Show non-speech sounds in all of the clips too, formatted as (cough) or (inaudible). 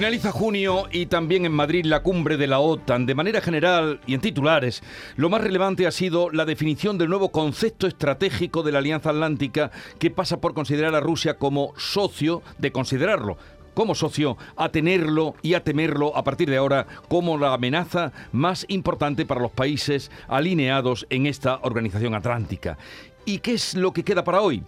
Finaliza junio y también en Madrid la cumbre de la OTAN. De manera general y en titulares, lo más relevante ha sido la definición del nuevo concepto estratégico de la Alianza Atlántica que pasa por considerar a Rusia como socio, de considerarlo como socio, a tenerlo y a temerlo a partir de ahora como la amenaza más importante para los países alineados en esta organización atlántica. ¿Y qué es lo que queda para hoy?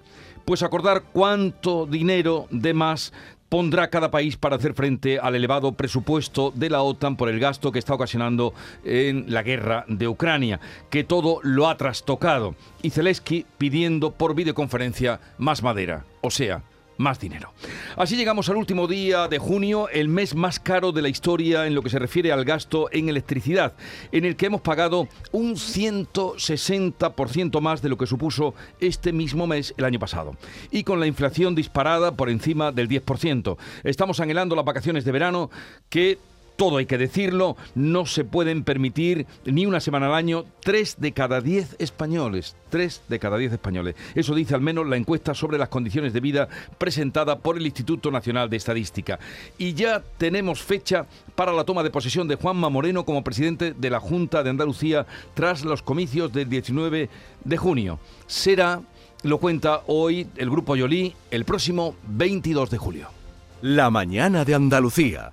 Pues acordar cuánto dinero de más pondrá cada país para hacer frente al elevado presupuesto de la OTAN por el gasto que está ocasionando en la guerra de Ucrania, que todo lo ha trastocado. Y Zelensky pidiendo por videoconferencia más madera, o sea, más dinero. Así llegamos al último día de junio, el mes más caro de la historia en lo que se refiere al gasto en electricidad, en el que hemos pagado un 160% más de lo que supuso este mismo mes el año pasado. Y con la inflación disparada por encima del 10%. Estamos anhelando las vacaciones de verano que todo hay que decirlo, no se pueden permitir ni una semana al año tres de cada diez españoles. Tres de cada diez españoles. Eso dice al menos la encuesta sobre las condiciones de vida presentada por el Instituto Nacional de Estadística. Y ya tenemos fecha para la toma de posesión de Juanma Moreno como presidente de la Junta de Andalucía tras los comicios del 19 de junio. Será, lo cuenta hoy el Grupo Yolí, el próximo 22 de julio. La mañana de Andalucía.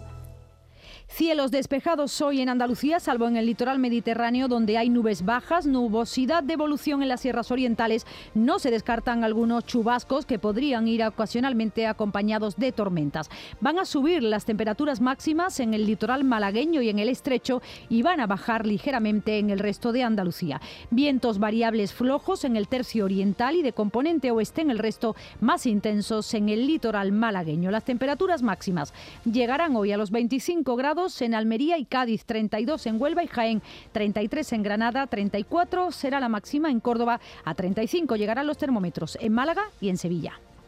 Cielos despejados hoy en Andalucía, salvo en el litoral mediterráneo donde hay nubes bajas, nubosidad de evolución en las sierras orientales. No se descartan algunos chubascos que podrían ir ocasionalmente acompañados de tormentas. Van a subir las temperaturas máximas en el litoral malagueño y en el estrecho y van a bajar ligeramente en el resto de Andalucía. Vientos variables flojos en el tercio oriental y de componente oeste en el resto más intensos en el litoral malagueño. Las temperaturas máximas llegarán hoy a los 25 grados en Almería y Cádiz, 32 en Huelva y Jaén, 33 en Granada, 34 será la máxima en Córdoba, a 35 llegarán los termómetros en Málaga y en Sevilla.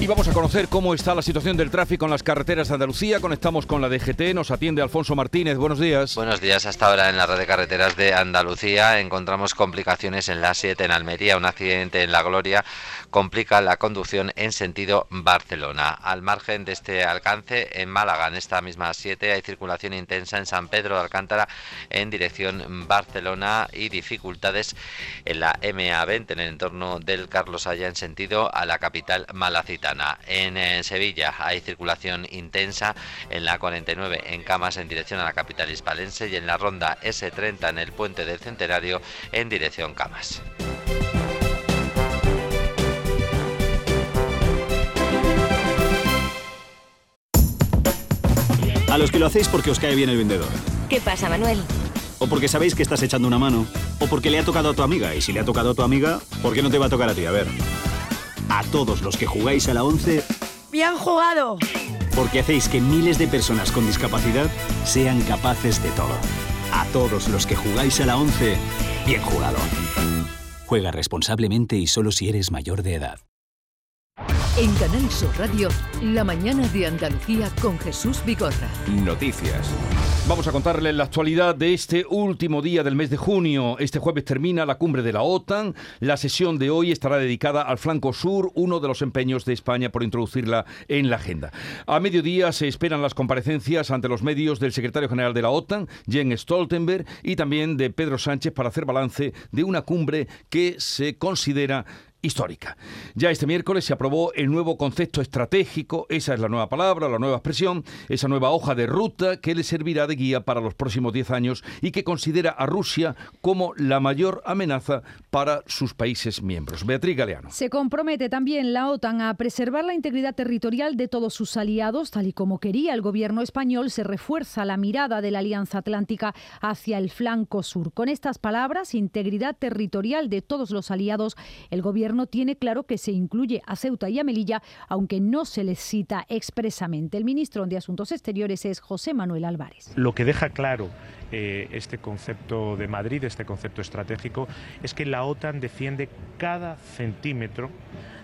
Y vamos a conocer cómo está la situación del tráfico en las carreteras de Andalucía. Conectamos con la DGT, nos atiende Alfonso Martínez. Buenos días. Buenos días. Hasta ahora en la red de carreteras de Andalucía encontramos complicaciones en la 7 en Almería. Un accidente en La Gloria complica la conducción en sentido Barcelona. Al margen de este alcance, en Málaga, en esta misma 7, hay circulación intensa en San Pedro de Alcántara en dirección Barcelona y dificultades en la MA20 en el entorno del Carlos Haya en sentido a la capital malacita. En, Sevilla hay circulación intensa en la 49 en Camas en dirección a la capital hispalense y en la ronda S30 en el puente del Centenario en dirección Camas. A los que lo hacéis porque os cae bien el vendedor. ¿Qué pasa, Manuel? O porque sabéis que estás echando una mano. O porque le ha tocado a tu amiga. Y si le ha tocado a tu amiga, ¿por qué no te va a tocar a ti? A ver. A todos los que jugáis a la 11, ¡bien jugado! Porque hacéis que miles de personas con discapacidad sean capaces de todo. A todos los que jugáis a la 11, bien jugado. Juega responsablemente y solo si eres mayor de edad. En Canal Sur Radio, la mañana de Andalucía con Jesús Vigorra. Noticias. Vamos a contarles la actualidad de este último día del mes de junio. Este jueves termina la cumbre de la OTAN. La sesión de hoy estará dedicada al flanco sur, uno de los empeños de España por introducirla en la agenda. A mediodía se esperan las comparecencias ante los medios del secretario general de la OTAN, Jens Stoltenberg, y también de Pedro Sánchez para hacer balance de una cumbre que se considera histórica. Ya este miércoles se aprobó el nuevo concepto estratégico, esa es la nueva palabra, la nueva expresión, esa nueva hoja de ruta que le servirá de guía para los próximos 10 años y que considera a Rusia como la mayor amenaza para sus países miembros. Beatriz Galeano. Se compromete también la OTAN a preservar la integridad territorial de todos sus aliados, tal y como quería el gobierno español, se refuerza la mirada de la Alianza Atlántica hacia el flanco sur. Con estas palabras, integridad territorial de todos los aliados, el gobierno no tiene claro que se incluye a Ceuta y a Melilla, aunque no se les cita expresamente. El ministro de Asuntos Exteriores es José Manuel Álvarez. Lo que deja claro eh, este concepto de Madrid, este concepto estratégico, es que la OTAN defiende cada centímetro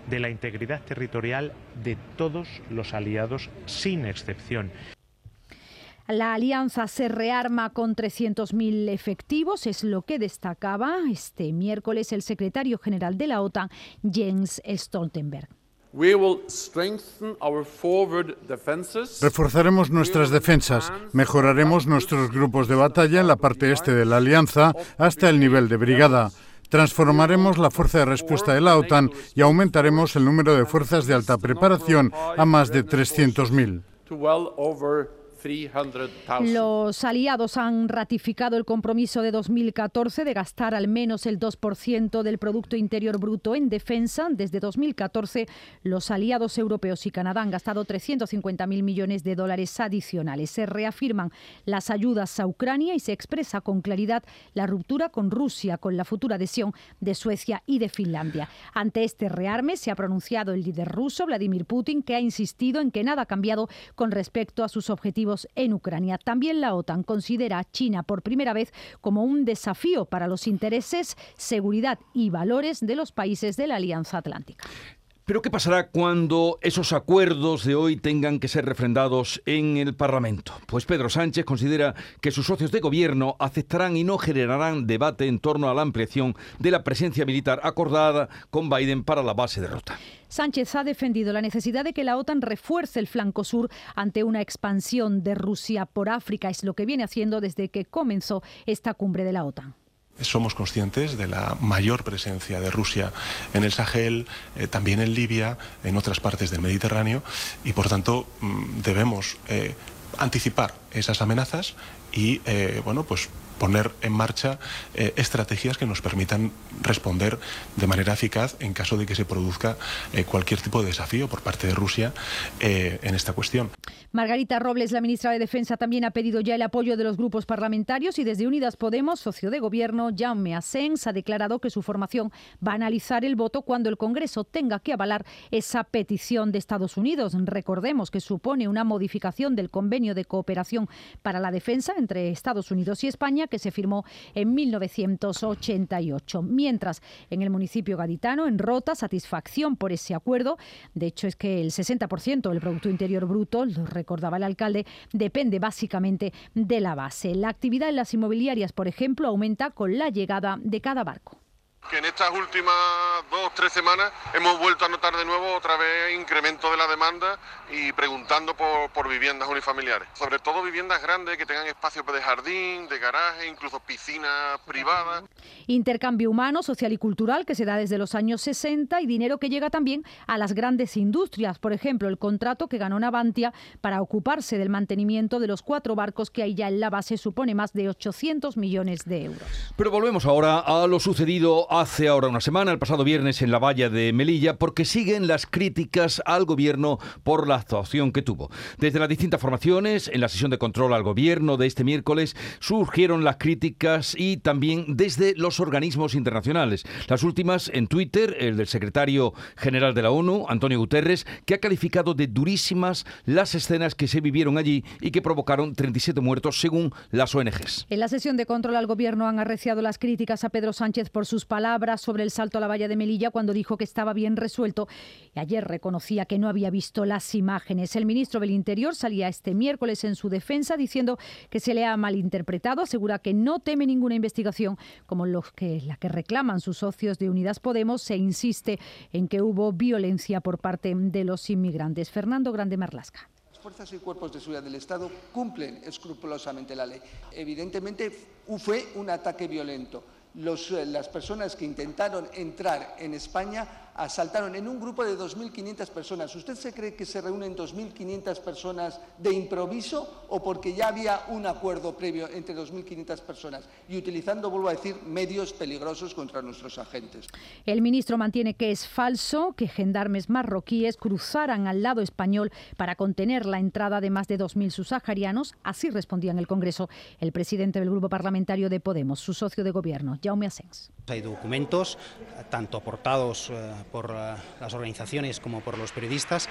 de la integridad territorial de todos los aliados sin excepción. La alianza se rearma con 300.000 efectivos, es lo que destacaba este miércoles el secretario general de la OTAN, Jens Stoltenberg. Reforzaremos nuestras defensas, mejoraremos nuestros grupos de batalla en la parte este de la alianza hasta el nivel de brigada. Transformaremos la fuerza de respuesta de la OTAN y aumentaremos el número de fuerzas de alta preparación a más de 300.000. Los aliados han ratificado el compromiso de 2014 de gastar al menos el 2% del Producto Interior Bruto en defensa. Desde 2014, los aliados europeos y Canadá han gastado 350.000 millones de dólares adicionales. Se reafirman las ayudas a Ucrania y se expresa con claridad la ruptura con Rusia, con la futura adhesión de Suecia y de Finlandia. Ante este rearme se ha pronunciado el líder ruso, Vladimir Putin, que ha insistido en que nada ha cambiado con respecto a sus objetivos en Ucrania. También la OTAN considera a China por primera vez como un desafío para los intereses, seguridad y valores de los países de la Alianza Atlántica. Pero ¿qué pasará cuando esos acuerdos de hoy tengan que ser refrendados en el Parlamento? Pues Pedro Sánchez considera que sus socios de gobierno aceptarán y no generarán debate en torno a la ampliación de la presencia militar acordada con Biden para la base de ruta. Sánchez ha defendido la necesidad de que la OTAN refuerce el flanco sur ante una expansión de Rusia por África. Es lo que viene haciendo desde que comenzó esta cumbre de la OTAN. Somos conscientes de la mayor presencia de Rusia en el Sahel, eh, también en Libia, en otras partes del Mediterráneo, y por tanto mm, debemos eh, anticipar esas amenazas y eh, bueno, pues poner en marcha eh, estrategias que nos permitan responder de manera eficaz en caso de que se produzca eh, cualquier tipo de desafío por parte de Rusia eh, en esta cuestión. Margarita Robles, la ministra de Defensa, también ha pedido ya el apoyo de los grupos parlamentarios y desde Unidas Podemos, socio de gobierno, Jaume Asens, ha declarado que su formación va a analizar el voto cuando el Congreso tenga que avalar esa petición de Estados Unidos. Recordemos que supone una modificación del convenio de cooperación para la defensa entre Estados Unidos y España que se firmó en 1988. Mientras, en el municipio gaditano, en Rota, satisfacción por ese acuerdo. De hecho, es que el 60% del Producto Interior Bruto, lo recordaba el alcalde, depende básicamente de la base. La actividad en las inmobiliarias, por ejemplo, aumenta con la llegada de cada barco que en estas últimas dos, tres semanas hemos vuelto a notar de nuevo otra vez incremento de la demanda y preguntando por, viviendas unifamiliares. Sobre todo viviendas grandes que tengan espacio de jardín, de garaje, incluso piscinas privadas. Intercambio humano, social y cultural que se da desde los años 60 y dinero que llega también a las grandes industrias. Por ejemplo, el contrato que ganó Navantia para ocuparse del mantenimiento de los cuatro barcos que hay ya en la base supone más de 800 millones de euros. Pero volvemos ahora a lo sucedido hace ahora una semana, el pasado viernes, en la valla de Melilla, porque siguen las críticas al gobierno por la actuación que tuvo. Desde las distintas formaciones, en la sesión de control al gobierno de este miércoles, surgieron las críticas y también desde los organismos internacionales. Las últimas en Twitter, el del secretario general de la ONU, Antonio Guterres, que ha calificado de durísimas las escenas que se vivieron allí y que provocaron 37 muertos según las ONGs. En la sesión de control al gobierno han arreciado las críticas a Pedro Sánchez por sus palabras sobre el salto a la valla de Melilla cuando dijo que estaba bien resuelto y ayer reconocía que no había visto las imágenes. El ministro del Interior salía este miércoles en su defensa diciendo que se le ha malinterpretado, asegura que no teme ninguna investigación como los que, la que reclaman sus socios de Unidas Podemos se insiste en que hubo violencia por parte de los inmigrantes. Fernando Grande Marlasca Las fuerzas y cuerpos de seguridad del Estado cumplen escrupulosamente la ley. Evidentemente fue un ataque violento. Eh, las personas que intentaron entrar en España asaltaron en un grupo de 2.500 personas. ¿Usted se cree que se reúnen 2.500 personas de improviso o porque ya había un acuerdo previo entre 2.500 personas y utilizando, vuelvo a decir, medios peligrosos contra nuestros agentes? El ministro mantiene que es falso que gendarmes marroquíes cruzaran al lado español para contener la entrada de más de 2.000 subsaharianos. Así respondía en el Congreso el presidente del Grupo Parlamentario de Podemos, su socio de gobierno, Jaume Asens. Hay documentos, tanto aportados eh, por las organizaciones como por los periodistas,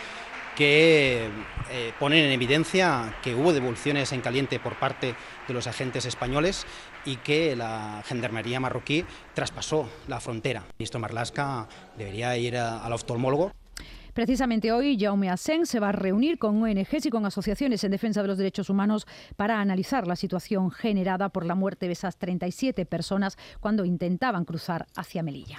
que eh, ponen en evidencia que hubo devoluciones en caliente por parte de los agentes españoles y que la gendarmería marroquí traspasó la frontera. El ministro Marlasca debería ir al oftalmólogo. Precisamente hoy, Jaume Asens se va a reunir con ONGs y con asociaciones en defensa de los derechos humanos para analizar la situación generada por la muerte de esas 37 personas cuando intentaban cruzar hacia Melilla.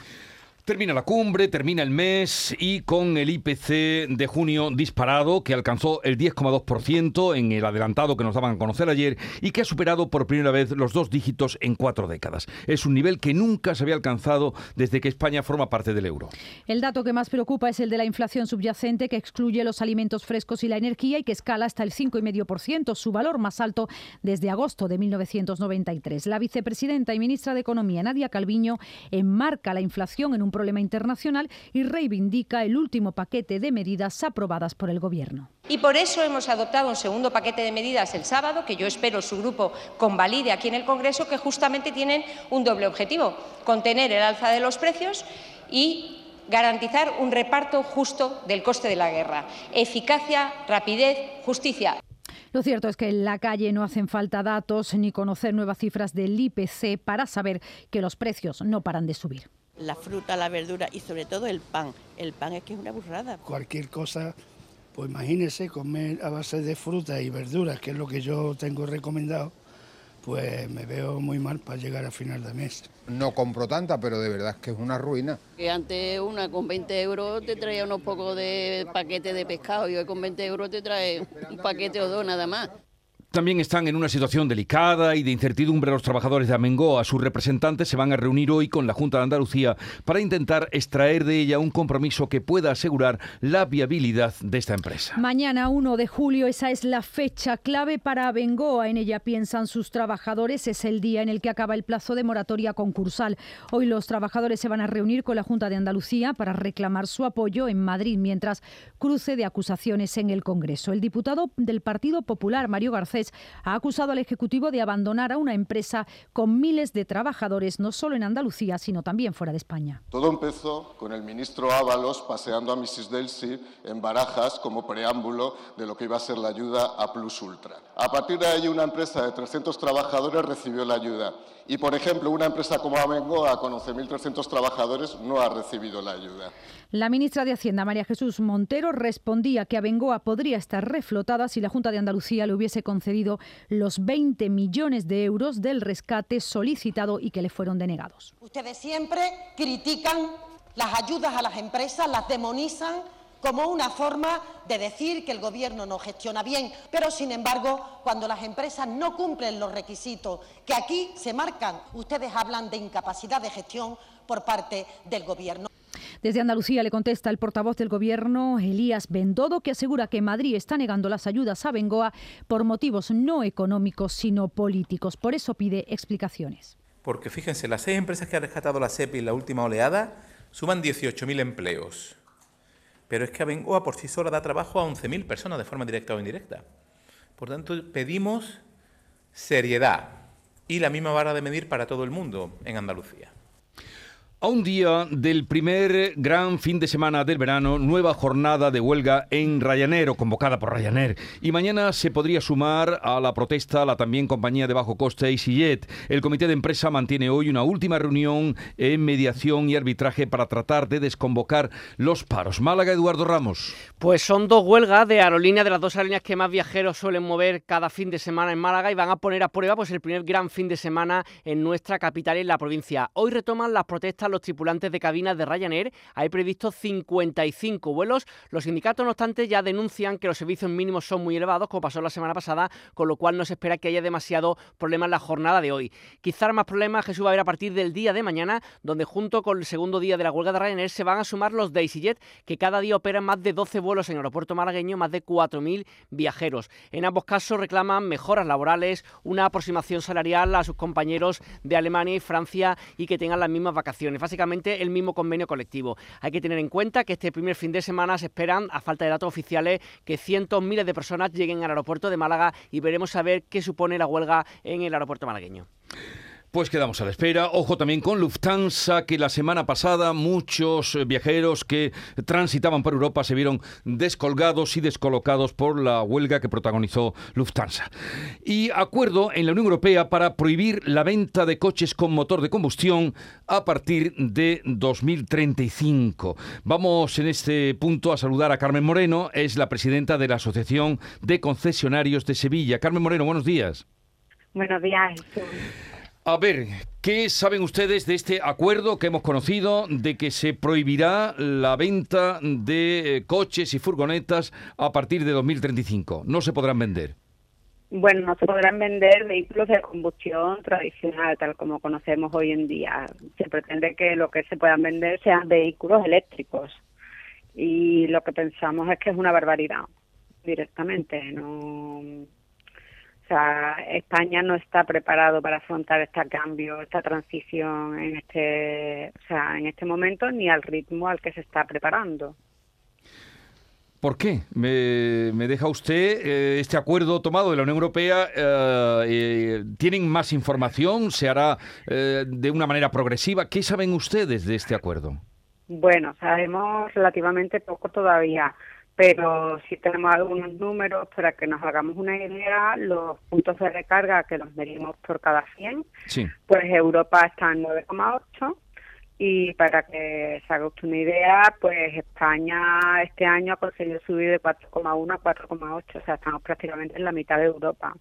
Termina la cumbre, termina el mes y con el IPC de junio disparado que alcanzó el 10,2% en el adelantado que nos daban a conocer ayer y que ha superado por primera vez los dos dígitos en cuatro décadas. Es un nivel que nunca se había alcanzado desde que España forma parte del euro. El dato que más preocupa es el de la inflación subyacente que excluye los alimentos frescos y la energía y que escala hasta el 5,5%, su valor más alto desde agosto de 1993. La vicepresidenta y ministra de Economía, Nadia Calviño, enmarca la inflación en un problema internacional y reivindica el último paquete de medidas aprobadas por el Gobierno. Y por eso hemos adoptado un segundo paquete de medidas el sábado, que yo espero su grupo convalide aquí en el Congreso, que justamente tienen un doble objetivo, contener el alza de los precios y garantizar un reparto justo del coste de la guerra. Eficacia, rapidez, justicia. Lo cierto es que en la calle no hacen falta datos ni conocer nuevas cifras del IPC para saber que los precios no paran de subir la fruta, la verdura y sobre todo el pan. El pan es que es una burrada. Cualquier cosa, pues imagínese comer a base de fruta y verduras, que es lo que yo tengo recomendado, pues me veo muy mal para llegar a final de mes. No compro tanta, pero de verdad es que es una ruina. Que antes una con 20 euros te traía unos pocos de paquete de pescado y hoy con 20 euros te trae un paquete o dos nada más. También están en una situación delicada y de incertidumbre los trabajadores de Amengoa. Sus representantes se van a reunir hoy con la Junta de Andalucía para intentar extraer de ella un compromiso que pueda asegurar la viabilidad de esta empresa. Mañana 1 de julio, esa es la fecha clave para Abengoa. En ella piensan sus trabajadores. Es el día en el que acaba el plazo de moratoria concursal. Hoy los trabajadores se van a reunir con la Junta de Andalucía para reclamar su apoyo en Madrid, mientras cruce de acusaciones en el Congreso. El diputado del Partido Popular, Mario Garcés, ha acusado al Ejecutivo de abandonar a una empresa con miles de trabajadores, no solo en Andalucía, sino también fuera de España. Todo empezó con el ministro Ábalos paseando a Mrs. Delcy en Barajas como preámbulo de lo que iba a ser la ayuda a Plus Ultra. A partir de ahí, una empresa de 300 trabajadores recibió la ayuda. Y, por ejemplo, una empresa como Amengoa, con 11.300 trabajadores, no ha recibido la ayuda. La ministra de Hacienda, María Jesús Montero, respondía que Abengoa podría estar reflotada si la Junta de Andalucía le hubiese concedido los 20 millones de euros del rescate solicitado y que le fueron denegados. Ustedes siempre critican las ayudas a las empresas, las demonizan como una forma de decir que el Gobierno no gestiona bien, pero sin embargo, cuando las empresas no cumplen los requisitos que aquí se marcan, ustedes hablan de incapacidad de gestión por parte del Gobierno. Desde Andalucía le contesta el portavoz del Gobierno, Elías Bendodo, que asegura que Madrid está negando las ayudas a Bengoa por motivos no económicos, sino políticos. Por eso pide explicaciones. Porque fíjense, las seis empresas que ha rescatado la SEPI en la última oleada suman 18.000 empleos. Pero es que Abengoa por sí sola da trabajo a 11.000 personas de forma directa o indirecta. Por tanto, pedimos seriedad y la misma vara de medir para todo el mundo en Andalucía. A un día del primer gran fin de semana del verano, nueva jornada de huelga en Ryanair, convocada por Ryanair. Y mañana se podría sumar a la protesta la también compañía de bajo coste EasyJet. El comité de empresa mantiene hoy una última reunión en mediación y arbitraje para tratar de desconvocar los paros. Málaga, Eduardo Ramos. Pues son dos huelgas de aerolíneas, de las dos aerolíneas que más viajeros suelen mover cada fin de semana en Málaga y van a poner a prueba pues el primer gran fin de semana en nuestra capital y en la provincia. Hoy retoman las protestas los tripulantes de cabinas de Ryanair. Hay previsto 55 vuelos. Los sindicatos, no obstante, ya denuncian que los servicios mínimos son muy elevados, como pasó la semana pasada, con lo cual no se espera que haya demasiado problema en la jornada de hoy. Quizá más problemas Jesús va a haber a partir del día de mañana, donde junto con el segundo día de la huelga de Ryanair se van a sumar los DaisyJet, que cada día operan más de 12 vuelos en el aeropuerto malagueño, más de 4.000 viajeros. En ambos casos reclaman mejoras laborales, una aproximación salarial a sus compañeros de Alemania y Francia y que tengan las mismas vacaciones, básicamente el mismo convenio colectivo. Hay que tener en cuenta que este primer fin de semana se esperan, a falta de datos oficiales, que cientos, miles de personas lleguen al aeropuerto de Málaga y veremos a ver qué supone la huelga en el aeropuerto malagueño. Pues quedamos a la espera. Ojo también con Lufthansa, que la semana pasada muchos eh, viajeros que transitaban por Europa se vieron descolgados y descolocados por la huelga que protagonizó Lufthansa. Y acuerdo en la Unión Europea para prohibir la venta de coches con motor de combustión a partir de 2035. Vamos en este punto a saludar a Carmen Moreno, es la presidenta de la Asociación de Concesionarios de Sevilla. Carmen Moreno, buenos días. Buenos días. A ver, ¿qué saben ustedes de este acuerdo que hemos conocido de que se prohibirá la venta de eh, coches y furgonetas a partir de 2035? No se podrán vender. Bueno, no se podrán vender vehículos de combustión tradicional, tal como conocemos hoy en día. Se pretende que lo que se puedan vender sean vehículos eléctricos. Y lo que pensamos es que es una barbaridad, directamente. No, o sea, España no está preparado para afrontar este cambio, esta transición en este, o sea, en este momento ni al ritmo al que se está preparando. ¿Por qué? Me, deja usted eh, este acuerdo tomado de la Unión Europea. Eh, eh, ¿Tienen más información? ¿Se hará de una manera progresiva? ¿Qué saben ustedes de este acuerdo? Bueno, sabemos relativamente poco todavía pero si tenemos algunos números para que nos hagamos una idea, los puntos de recarga que los medimos por cada 100, pues Europa está en 9,8 y para que se haga usted una idea, pues España este año ha conseguido subir de 4,1 a 4,8, o sea, estamos prácticamente en la mitad de Europa,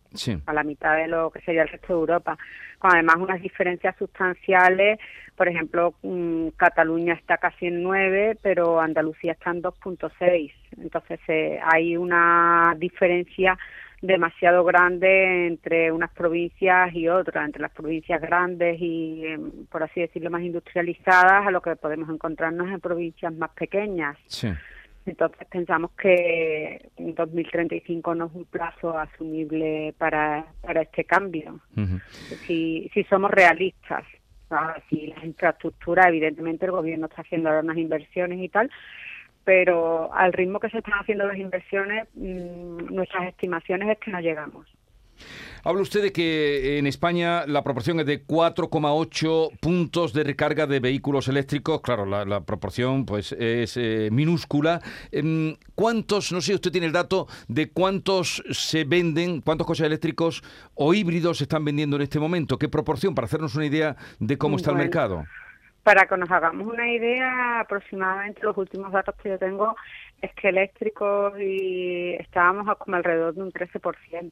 a la mitad de lo que sería el resto de Europa, con además unas diferencias sustanciales, por ejemplo, mm, Cataluña está casi en 9, pero Andalucía está en 2,6, entonces eh, hay una diferencia demasiado grande entre unas provincias y otras, entre las provincias grandes y, em, por así decirlo, más industrializadas, a lo que podemos encontrarnos en provincias más pequeñas. Entonces pensamos que 2035 no es un plazo asumible para, para este cambio. si, si somos realistas, si las infraestructuras, evidentemente el gobierno está haciendo ahora unas inversiones y tal, pero al ritmo que se están haciendo las inversiones, mm, nuestras estimaciones es que no llegamos. Habla usted de que en España la proporción es de 4,8 puntos de recarga de vehículos eléctricos. Claro, la, proporción pues es eh, minúscula. Em, ¿Cuántos, no sé, usted tiene el dato de cuántos se venden, cuántos coches eléctricos o híbridos se están vendiendo en este momento? ¿Qué proporción? Para hacernos una idea de cómo está el mercado. Para que nos hagamos una idea, aproximadamente los últimos datos que yo tengo es que eléctricos y estábamos como alrededor de un 13%,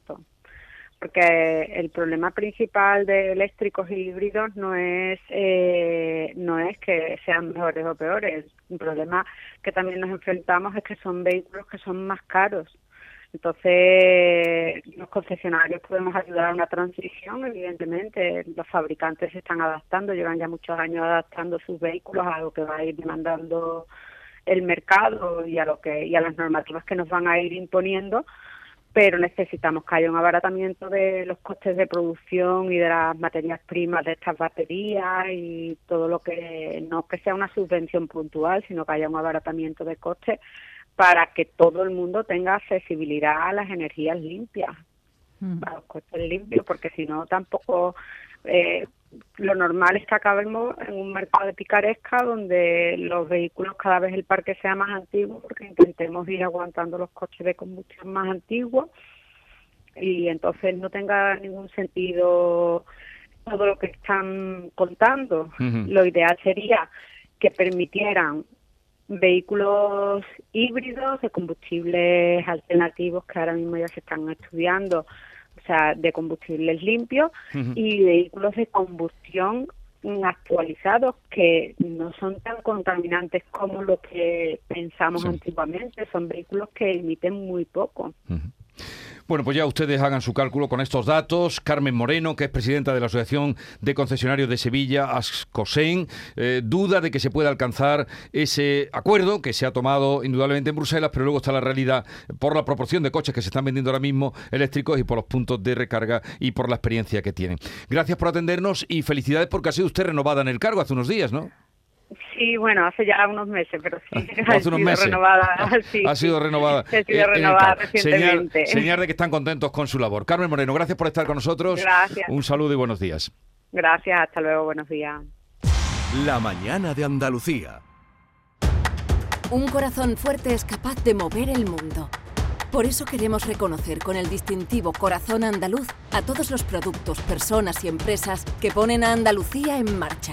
porque el problema principal de eléctricos y híbridos no es eh, no es que sean mejores o peores, un problema que también nos enfrentamos es que son vehículos que son más caros entonces, los concesionarios podemos ayudar a una transición, evidentemente. Los fabricantes se están adaptando, llevan ya muchos años adaptando sus vehículos a lo que va a ir demandando el mercado y a lo que y a las normativas que nos van a ir imponiendo, pero necesitamos que haya un abaratamiento de los costes de producción y de las materias primas de estas baterías y todo lo que no que sea una subvención puntual, sino que haya un abaratamiento de costes para que todo el mundo tenga accesibilidad a las energías limpias, a los coches limpios, porque si no tampoco eh, lo normal es que acabemos en un mercado de picaresca donde los vehículos cada vez el parque sea más antiguo porque intentemos ir aguantando los coches de combustión más antiguos. Y entonces no tenga ningún sentido todo lo que están contando. Lo ideal sería que permitieran vehículos híbridos de combustibles alternativos que ahora mismo ya se están estudiando, o sea, de combustibles limpios y vehículos de combustión actualizados que no son tan contaminantes como lo que pensamos antiguamente. Son vehículos que emiten muy poco. Bueno, pues ya ustedes hagan su cálculo con estos datos. Carmen Moreno, que es presidenta de la Asociación de Concesionarios de Sevilla, ASCOSEN, eh, duda de que se pueda alcanzar ese acuerdo que se ha tomado indudablemente en Bruselas, pero luego está la realidad por la proporción de coches que se están vendiendo ahora mismo eléctricos y por los puntos de recarga y por la experiencia que tienen. Gracias por atendernos y felicidades porque ha sido usted renovada en el cargo hace unos días, ¿no? Sí, bueno, hace ya unos meses, pero sí. ha sido renovada. (laughs) ha sido renovada. Ha sido renovada recientemente. Señal, de que están contentos con su labor. Carmen Moreno, gracias por estar con nosotros. Gracias. Un saludo y buenos días. Gracias, hasta luego, buenos días. La mañana de Andalucía. Un corazón fuerte es capaz de mover el mundo. Por eso queremos reconocer con el distintivo Corazón Andaluz a todos los productos, personas y empresas que ponen a Andalucía en marcha.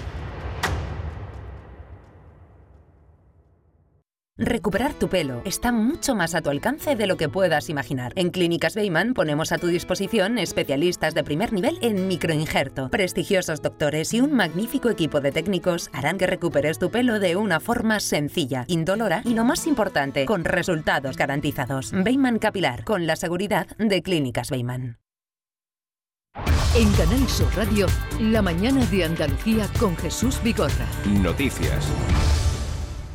Recuperar tu pelo está mucho más a tu alcance de lo que puedas imaginar. En Clínicas Beyman ponemos a tu disposición especialistas de primer nivel en microinjerto. Prestigiosos doctores y un magnífico equipo de técnicos harán que recuperes tu pelo de una forma sencilla, indolora y lo más importante, con resultados garantizados. Beyman Capilar, con la seguridad de Clínicas Beyman. En Canal Sur Radio, la mañana de Andalucía con Jesús Bigorra. Noticias.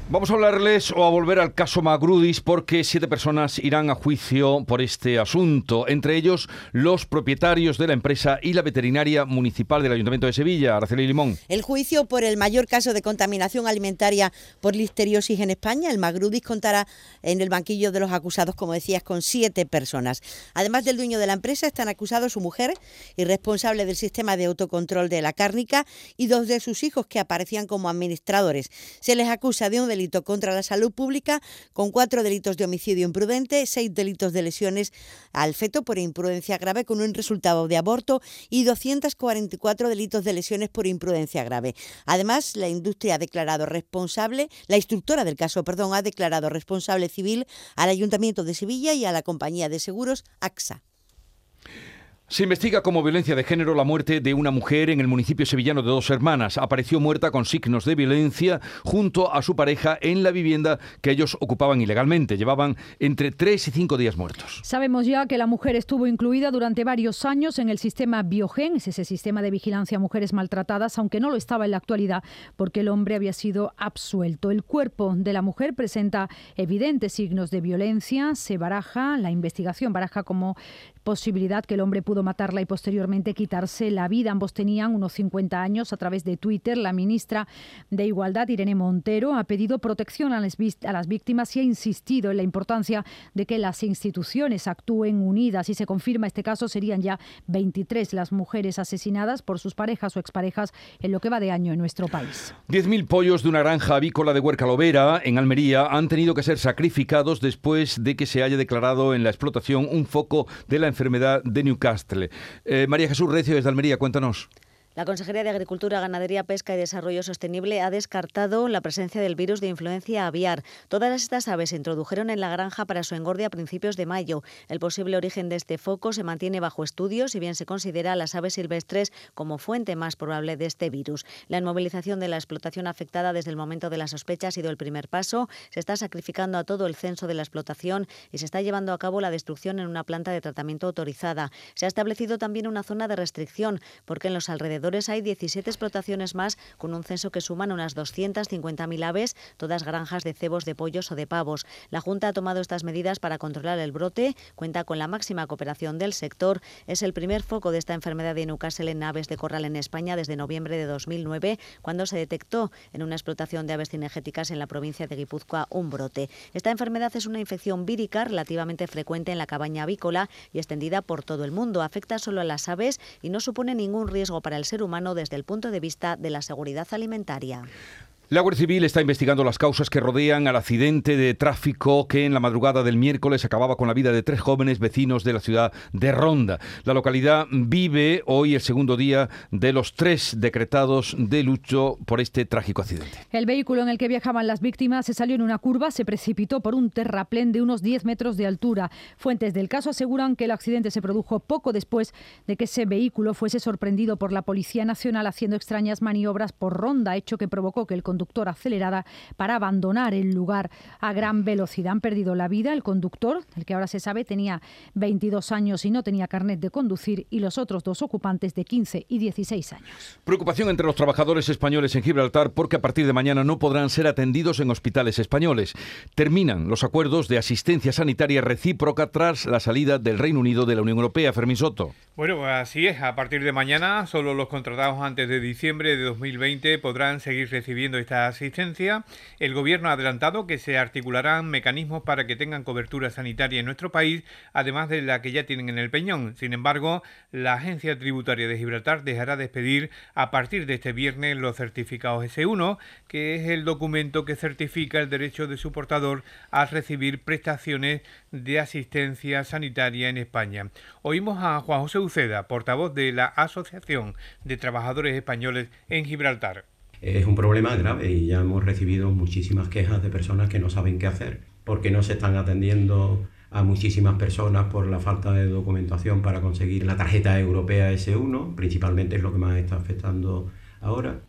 Vamos a hablarles o a volver al caso Magrudis porque siete personas irán a juicio por este asunto, entre ellos los propietarios de la empresa y la veterinaria municipal del Ayuntamiento de Sevilla, Araceli Limón. El juicio por el mayor caso de contaminación alimentaria por listeriosis en España, el Magrudis contará en el banquillo de los acusados, como decías, con siete personas. Además del dueño de la empresa, están acusados su mujer y responsable del sistema de autocontrol de la cárnica y dos de sus hijos que aparecían como administradores. Se les acusa de un delito contra la salud pública, con cuatro delitos de homicidio imprudente, seis delitos de lesiones al feto por imprudencia grave con un resultado de aborto y 244 delitos de lesiones por imprudencia grave. Además, la industria ha declarado responsable, la instructora del caso, perdón, ha declarado responsable civil al Ayuntamiento de Sevilla y a la compañía de seguros AXA. Se investiga como violencia de género la muerte de una mujer en el municipio sevillano de Dos Hermanas. Apareció muerta con signos de violencia junto a su pareja en la vivienda que ellos ocupaban ilegalmente. Llevaban entre tres y cinco días muertos. Sabemos ya que la mujer estuvo incluida durante varios años en el sistema Biogen, es ese sistema de vigilancia a mujeres maltratadas, aunque no lo estaba en la actualidad porque el hombre había sido absuelto. El cuerpo de la mujer presenta evidentes signos de violencia. Se baraja, la investigación baraja como posibilidad que el hombre pudo matarla y posteriormente quitarse la vida. Ambos tenían unos 50 años. A través de Twitter, la ministra de Igualdad, Irene Montero, ha pedido protección a las, a las víctimas y ha insistido en la importancia de que las instituciones actúen unidas. Si se confirma este caso, serían ya 23 las mujeres asesinadas por sus parejas o exparejas en lo que va de año en nuestro país. 10.000 pollos de una granja avícola de Huercalovera, en Almería, han tenido que ser sacrificados después de que se haya declarado en la explotación un foco de la enfermedad de Newcastle. Eh, María Jesús Recio desde Almería, cuéntanos. La Consejería de Agricultura, Ganadería, Pesca y Desarrollo Sostenible ha descartado la presencia del virus de influencia aviar. Todas estas aves se introdujeron en la granja para su engorde a principios de mayo. El posible origen de este foco se mantiene bajo estudio, si bien se considera a las aves silvestres como fuente más probable de este virus. La inmovilización de la explotación afectada desde el momento de la sospecha ha sido el primer paso. Se está sacrificando a todo el censo de la explotación y se está llevando a cabo la destrucción en una planta de tratamiento autorizada. Se ha establecido también una zona de restricción porque en los alrededores hay 17 explotaciones más con un censo que suman unas 250.000 aves, todas granjas de cebos, de pollos o de pavos. La Junta ha tomado estas medidas para controlar el brote, cuenta con la máxima cooperación del sector. Es el primer foco de esta enfermedad de Newcastle en aves de corral en España desde noviembre de 2009, cuando se detectó en una explotación de aves cinegéticas en la provincia de Guipúzcoa un brote. Esta enfermedad es una infección vírica relativamente frecuente en la cabaña avícola y extendida por todo el mundo. Afecta solo a las aves y no supone ningún riesgo para el ser humano desde el punto de vista de la seguridad alimentaria. La Guardia Civil está investigando las causas que rodean al accidente de tráfico que en la madrugada del miércoles acababa con la vida de tres jóvenes vecinos de la ciudad de Ronda. La localidad vive hoy el segundo día de los tres decretados de lucho por este trágico accidente. El vehículo en el que viajaban las víctimas se salió en una curva, se precipitó por un terraplén de unos 10 metros de altura. Fuentes del caso aseguran que el accidente se produjo poco después de que ese vehículo fuese sorprendido por la Policía Nacional haciendo extrañas maniobras por Ronda, hecho que provocó que el conductor acelerada para abandonar el lugar a gran velocidad. Han perdido la vida el conductor, el que ahora se sabe tenía 22 años y no tenía carnet de conducir, y los otros dos ocupantes de 15 y 16 años. Preocupación entre los trabajadores españoles en Gibraltar porque a partir de mañana no podrán ser atendidos en hospitales españoles. Terminan los acuerdos de asistencia sanitaria recíproca tras la salida del Reino Unido de la Unión Europea. Fermín Soto. Bueno, pues así es. A partir de mañana, solo los contratados antes de diciembre de 2020 podrán seguir recibiendo esta asistencia. El Gobierno ha adelantado que se articularán mecanismos para que tengan cobertura sanitaria en nuestro país, además de la que ya tienen en el Peñón. Sin embargo, la Agencia Tributaria de Gibraltar dejará de expedir a partir de este viernes los certificados S1, que es el documento que certifica el derecho de su portador a recibir prestaciones de asistencia sanitaria en España. Oímos a Juan José Uceda, portavoz de la Asociación de Trabajadores Españoles en Gibraltar. Es un problema grave y ya hemos recibido muchísimas quejas de personas que no saben qué hacer, porque no se están atendiendo a muchísimas personas por la falta de documentación para conseguir la tarjeta europea S1, principalmente es lo que más está afectando ahora.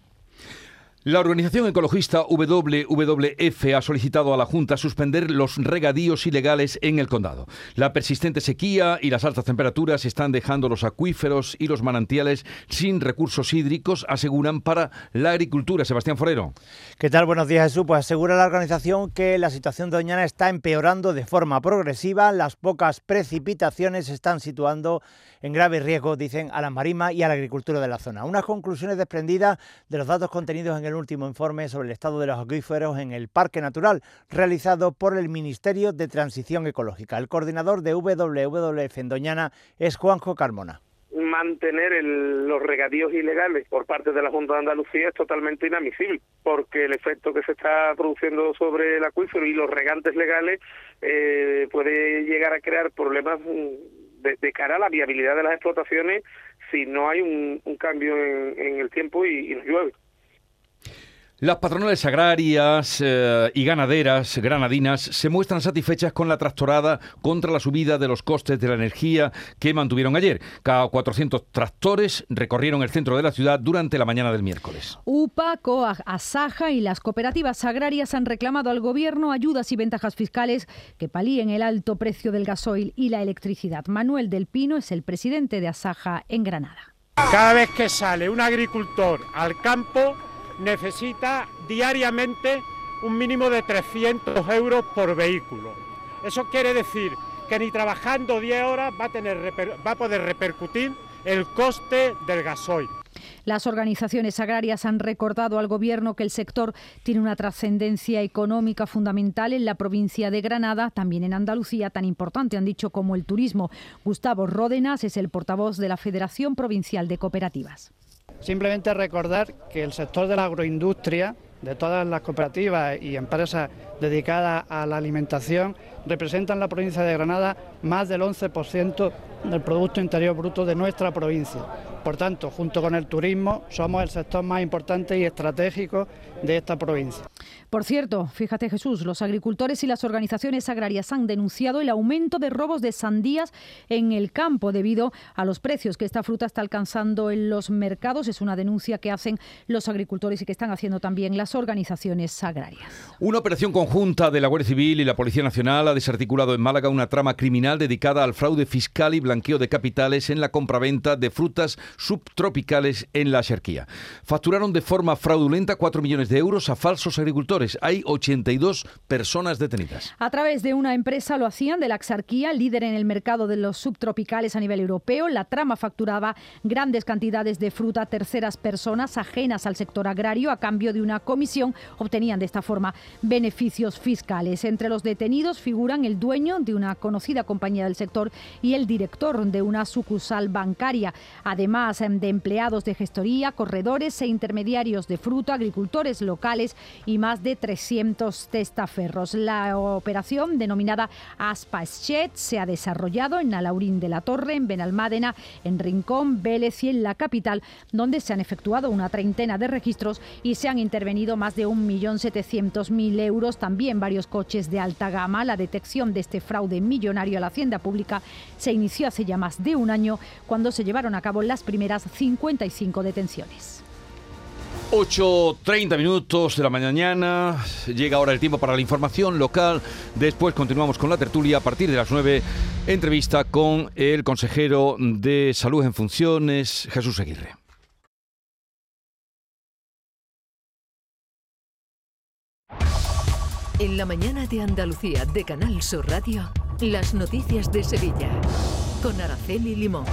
La organización ecologista WWF ha solicitado a la Junta suspender los regadíos ilegales en el condado. La persistente sequía y las altas temperaturas están dejando los acuíferos y los manantiales sin recursos hídricos, aseguran para la agricultura. Sebastián Forero. ¿Qué tal? Buenos días, Jesús. Pues asegura la organización que la situación de Doñana está empeorando de forma progresiva. Las pocas precipitaciones están situando en grave riesgo, dicen, a la marima y a la agricultura de la zona. Unas conclusiones desprendidas de los datos contenidos en el último informe sobre el estado de los acuíferos en el Parque Natural, realizado por el Ministerio de Transición Ecológica. El coordinador de WWF en Doñana es Juanjo Carmona mantener los regadíos ilegales por parte de la Junta de Andalucía es totalmente inadmisible, porque el efecto que se está produciendo sobre el acuífero y los regantes legales eh, puede llegar a crear problemas mm, de, cara a la viabilidad de las explotaciones si no hay un, cambio en, el tiempo y, y no llueve. Las patronales agrarias eh, y ganaderas granadinas se muestran satisfechas con la tractorada contra la subida de los costes de la energía que mantuvieron ayer. Cada 400 tractores recorrieron el centro de la ciudad durante la mañana del miércoles. UPA, COAG, ASAJA y las cooperativas agrarias han reclamado al gobierno ayudas y ventajas fiscales que palíen el alto precio del gasoil y la electricidad. Manuel del Pino es el presidente de ASAJA en Granada. Cada vez que sale un agricultor al campo necesita diariamente un mínimo de 300 euros por vehículo. Eso quiere decir que ni trabajando 10 horas va a, va a poder repercutir el coste del gasoil. Las organizaciones agrarias han recordado al Gobierno que el sector tiene una trascendencia económica fundamental en la provincia de Granada, también en Andalucía, tan importante han dicho como el turismo. Gustavo Ródenas es el portavoz de la Federación Provincial de Cooperativas. Simplemente recordar que el sector de la agroindustria, de todas las cooperativas y empresas dedicadas a la alimentación, representa en la provincia de Granada más del 11% del Producto Interior Bruto de nuestra provincia. Por tanto, junto con el turismo, somos el sector más importante y estratégico de esta provincia. Por cierto, fíjate Jesús, los agricultores y las organizaciones agrarias han denunciado el aumento de robos de sandías en el campo debido a los precios que esta fruta está alcanzando en los mercados. Es una denuncia que hacen los agricultores y que están haciendo también las organizaciones agrarias. Una operación conjunta de la Guardia Civil y la Policía Nacional ha desarticulado en Málaga una trama criminal dedicada al fraude fiscal y blanqueo de capitales en la compraventa de frutas subtropicales en la Xerquía. Facturaron de forma fraudulenta 4 millones de euros a falsos agricultores hay 82 personas detenidas. A través de una empresa lo hacían de la Axarquía, líder en el mercado de los subtropicales a nivel europeo. La trama facturaba grandes cantidades de fruta a terceras personas ajenas al sector agrario a cambio de una comisión. Obtenían de esta forma beneficios fiscales. Entre los detenidos figuran el dueño de una conocida compañía compañía del sector y el director de una sucursal bancaria, además em, de empleados de gestoría, corredores e intermediarios de fruta, agricultores locales y más de 300 testaferros. La operación, denominada Aspa Schet, se ha desarrollado en Alaurín de la Torre, en Benalmádena, en Rincón, Vélez y en la capital, donde se han efectuado una treintena de registros y se han intervenido más de 1.700.000 euros. También varios coches de alta gama. La detección de este fraude millonario a la hacienda pública se inició hace ya más de un año cuando se llevaron a cabo las primeras 55 detenciones. 8.30 minutos de la mañana, llega ahora el tiempo para la información local, después continuamos con la tertulia a partir de las 9, entrevista con el consejero de Salud en Funciones, Jesús Aguirre. En la mañana de Andalucía de Canal Sur Radio, las noticias de Sevilla con Araceli Limón.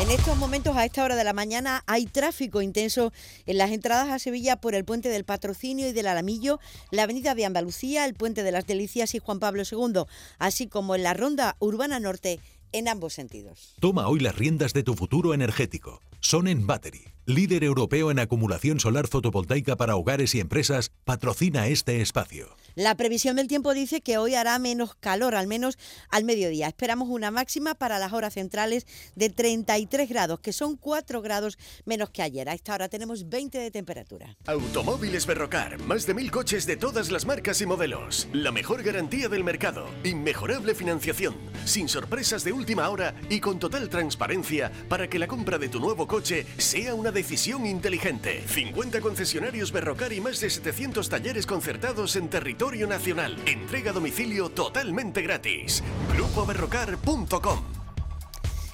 En estos momentos, a esta hora de la mañana, hay tráfico intenso en las entradas a Sevilla por el puente del Patrocinio y del Alamillo, la avenida de Andalucía, el puente de las Delicias y Juan Pablo II, así como en la ronda urbana norte en ambos sentidos. Toma hoy las riendas de tu futuro energético. Son en Battery líder europeo en acumulación solar fotovoltaica para hogares y empresas, patrocina este espacio. La previsión del tiempo dice que hoy hará menos calor, al menos al mediodía. Esperamos una máxima para las horas centrales de 33 grados, que son 4 grados menos que ayer. A esta hora tenemos 20 de temperatura. Automóviles Berrocar, más de mil coches de todas las marcas y modelos. La mejor garantía del mercado, inmejorable financiación, sin sorpresas de última hora y con total transparencia para que la compra de tu nuevo coche sea una decisión inteligente. 50 concesionarios Berrocar y más de 700 talleres concertados en territorio nacional. Entrega a domicilio totalmente gratis. GrupoBerrocar.com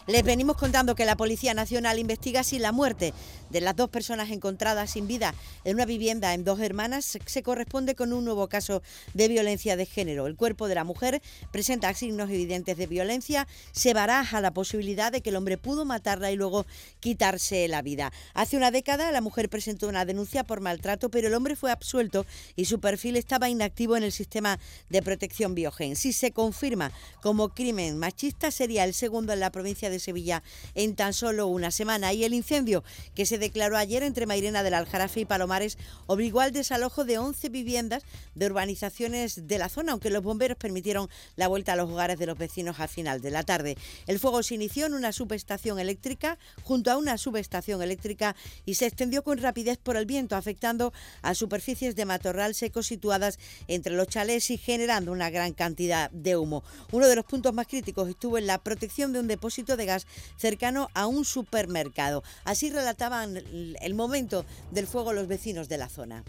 les venimos contando que la Policía Nacional investiga si la muerte de las dos personas encontradas sin vida en una vivienda en Dos Hermanas se corresponde con un nuevo caso de violencia de género. El cuerpo de la mujer presenta signos evidentes de violencia, se baraja la posibilidad de que el hombre pudo matarla y luego quitarse la vida. Hace una década la mujer presentó una denuncia por maltrato, pero el hombre fue absuelto y su perfil estaba inactivo en el sistema de protección Biogen. Si se confirma como crimen machista, sería el segundo en la provincia de Sevilla en tan solo una semana. Y el incendio que se declaró ayer entre Mairena del Aljarafe y Palomares obligó al desalojo de 11 viviendas de urbanizaciones de la zona, aunque los bomberos permitieron la vuelta a los hogares de los vecinos al final de la tarde. El fuego se inició en una subestación eléctrica, junto a una subestación eléctrica, y se extendió con rapidez por el viento, afectando a superficies de matorral seco situadas entre los chalés y generando una gran cantidad de humo. Uno de los puntos más críticos estuvo en la protección de un depósito de gas cercano a un supermercado. Así relataban el momento del fuego los vecinos de la zona.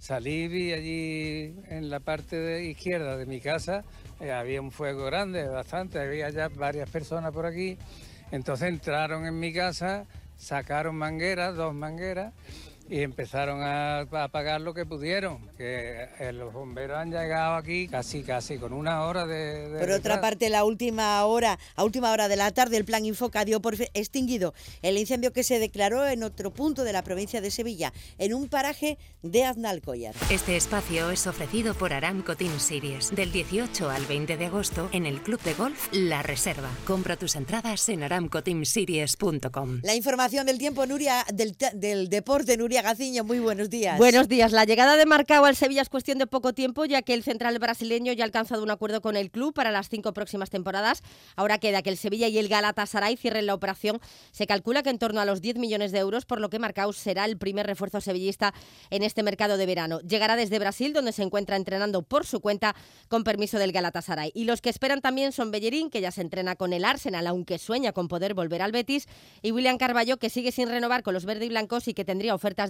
Salí vi allí en la parte de izquierda de mi casa, eh, había un fuego grande, bastante, había ya varias personas por aquí. Entonces entraron en mi casa, sacaron mangueras, dos mangueras, y empezaron a, apagar lo que pudieron, que eh, los bomberos han llegado aquí casi casi con una hora de... por otra parte, la última hora, a última hora de la tarde, el plan Infoca dio por extinguido el incendio que se declaró en otro punto de la provincia de Sevilla, en un paraje de Aznalcóllar. Este espacio es ofrecido por Aramco Team Series, del 18 al 20 de agosto en el Club de Golf La Reserva. Compra tus entradas en aramcoteamseries.com. La información del tiempo, Nuria, del, del deporte, Nuria Gaciño, muy buenos días. Buenos días. La llegada de Marcao al Sevilla es cuestión de poco tiempo, ya que el central brasileño ya ha alcanzado un acuerdo con el club para las cinco próximas temporadas. Ahora queda que el Sevilla y el Galatasaray cierren la operación. Se calcula que en torno a los 10 millones de euros, por lo que Marcao será el primer refuerzo sevillista en este mercado de verano. Llegará desde Brasil, donde se encuentra entrenando por su cuenta con permiso del Galatasaray. Y los que esperan también son Bellerín, que ya se entrena con el Arsenal, aunque sueña con poder volver al Betis, y William Carballo, que sigue sin renovar con los verde y blancos y que tendría ofertas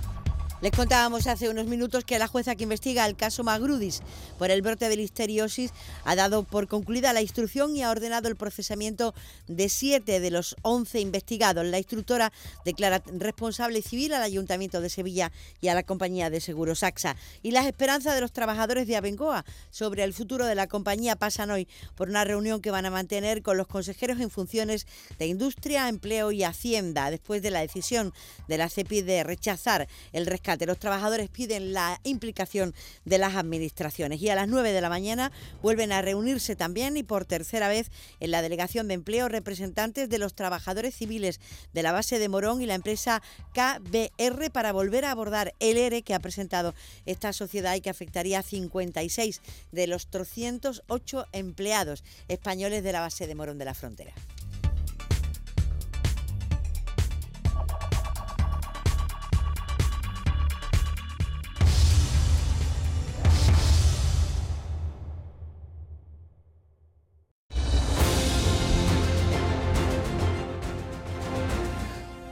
Les contábamos hace unos minutos que la jueza que investiga el caso Magrudis por el brote de listeriosis ha dado por concluida la instrucción y ha ordenado el procesamiento de siete de los once investigados. La instructora declara responsable civil al Ayuntamiento de Sevilla y a la compañía de seguros AXA. Y las esperanzas de los trabajadores de Abengoa sobre el futuro de la compañía pasan hoy por una reunión que van a mantener con los consejeros en funciones de Industria, Empleo y Hacienda después de la decisión de la CEPI de rechazar el rescate los trabajadores piden la implicación de las administraciones y a las 9 de la mañana vuelven a reunirse también y por tercera vez en la Delegación de Empleo representantes de los trabajadores civiles de la base de Morón y la empresa KBR para volver a abordar el ERE que ha presentado esta sociedad y que afectaría a 56 de los 308 empleados españoles de la base de Morón de la Frontera.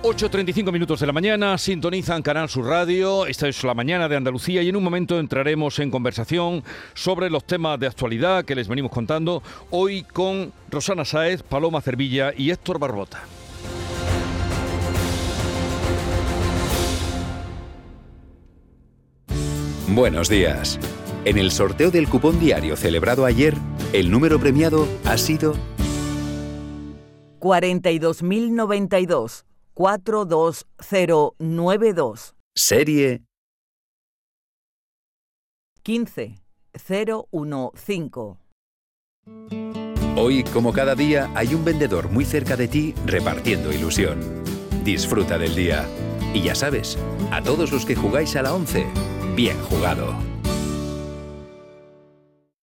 8.35 minutos de la mañana, sintonizan Canal Sur Radio, esta es la mañana de Andalucía y en un momento entraremos en conversación sobre los temas de actualidad que les venimos contando hoy con Rosana Saez, Paloma Cervilla y Héctor Barbota. Buenos días. En el sorteo del cupón diario celebrado ayer, el número premiado ha sido 42.092. 42092. Serie 15015. Hoy, como cada día, hay un vendedor muy cerca de ti repartiendo ilusión. Disfruta del día. Y ya sabes, a todos los que jugáis a la 11, bien jugado.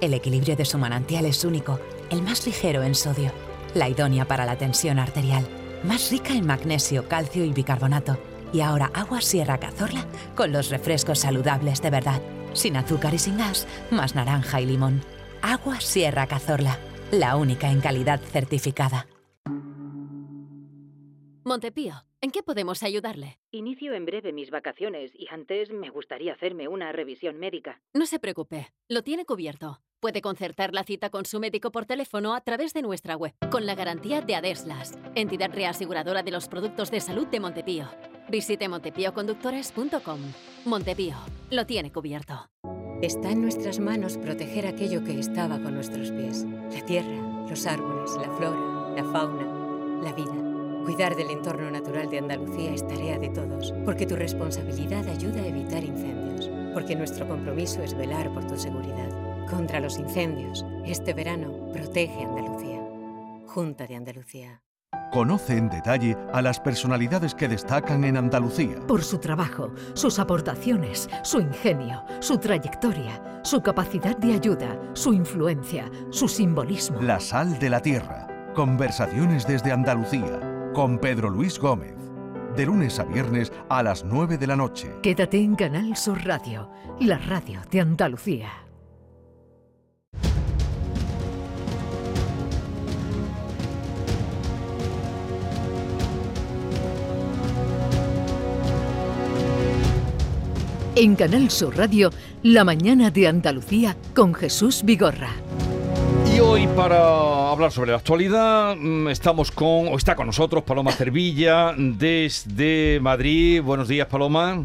El equilibrio de su manantial es único, el más ligero en sodio, la idónea para la tensión arterial, más rica en magnesio, calcio y bicarbonato. Y ahora agua Sierra Cazorla con los refrescos saludables de verdad, sin azúcar y sin gas, más naranja y limón. Agua Sierra Cazorla, la única en calidad certificada. Montepío, ¿en qué podemos ayudarle? Inicio en breve mis vacaciones y antes me gustaría hacerme una revisión médica. No se preocupe, lo tiene cubierto. Puede concertar la cita con su médico por teléfono a través de nuestra web, con la garantía de Adeslas, entidad reaseguradora de los productos de salud de Montepío. Visite montepíoconductores.com. Montepío, lo tiene cubierto. Está en nuestras manos proteger aquello que estaba con nuestros pies. La tierra, los árboles, la flora, la fauna, la vida. Cuidar del entorno natural de Andalucía es tarea de todos, porque tu responsabilidad ayuda a evitar incendios, porque nuestro compromiso es velar por tu seguridad. Contra los incendios, este verano protege Andalucía. Junta de Andalucía. Conoce en detalle a las personalidades que destacan en Andalucía. Por su trabajo, sus aportaciones, su ingenio, su trayectoria, su capacidad de ayuda, su influencia, su simbolismo. La sal de la tierra. Conversaciones desde Andalucía con Pedro Luis Gómez. De lunes a viernes a las 9 de la noche. Quédate en Canal Sur Radio, la radio de Andalucía. En Canal Sur Radio, la mañana de Andalucía con Jesús Vigorra. Y hoy para hablar sobre la actualidad mm, estamos con, o está con nosotros Paloma Cervilla desde Madrid. Buenos días Paloma.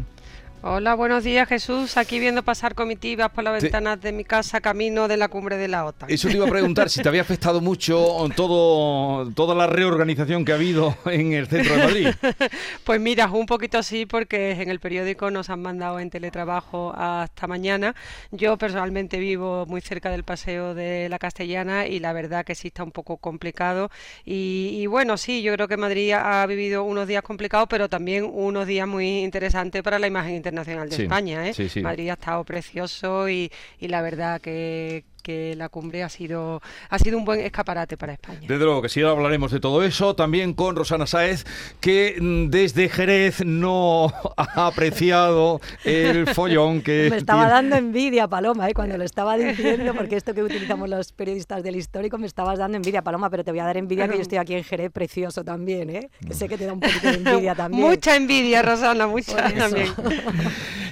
Hola, buenos días Jesús. Aquí viendo pasar comitivas por las ventanas de mi casa camino de la cumbre de la OTAN. Eso te iba a preguntar, si te había afectado mucho todo, toda la reorganización que ha habido en el centro de Madrid. (laughs) pues mira, un poquito sí, porque en el periódico nos han mandado en teletrabajo hasta mañana. Yo personalmente vivo muy cerca del paseo de la Castellana y la verdad que sí está un poco complicado. Y, y bueno, sí, yo creo que Madrid ha vivido unos días complicados, pero también unos días muy interesantes para la imagen internacional internacional de Sí, España. ¿eh? sí, sí. Madrid ha estado precioso y, y la verdad que, que la cumbre ha sido, ha sido un buen escaparate para España. Desde luego que sí, ahora hablaremos de todo eso, también con Rosana Sáez, que mm, desde Jerez no (laughs) ha apreciado el (laughs) follón que Me estaba tiene. dando envidia, Paloma, ¿eh? cuando lo estaba diciendo, porque esto que utilizamos los periodistas del histórico, me estabas dando envidia, Paloma, pero te voy a dar envidia que yo estoy aquí en Jerez, precioso también, ¿eh? que sé que te da un poquito de envidia (laughs) también. Mucha envidia, Rosana, mucha también.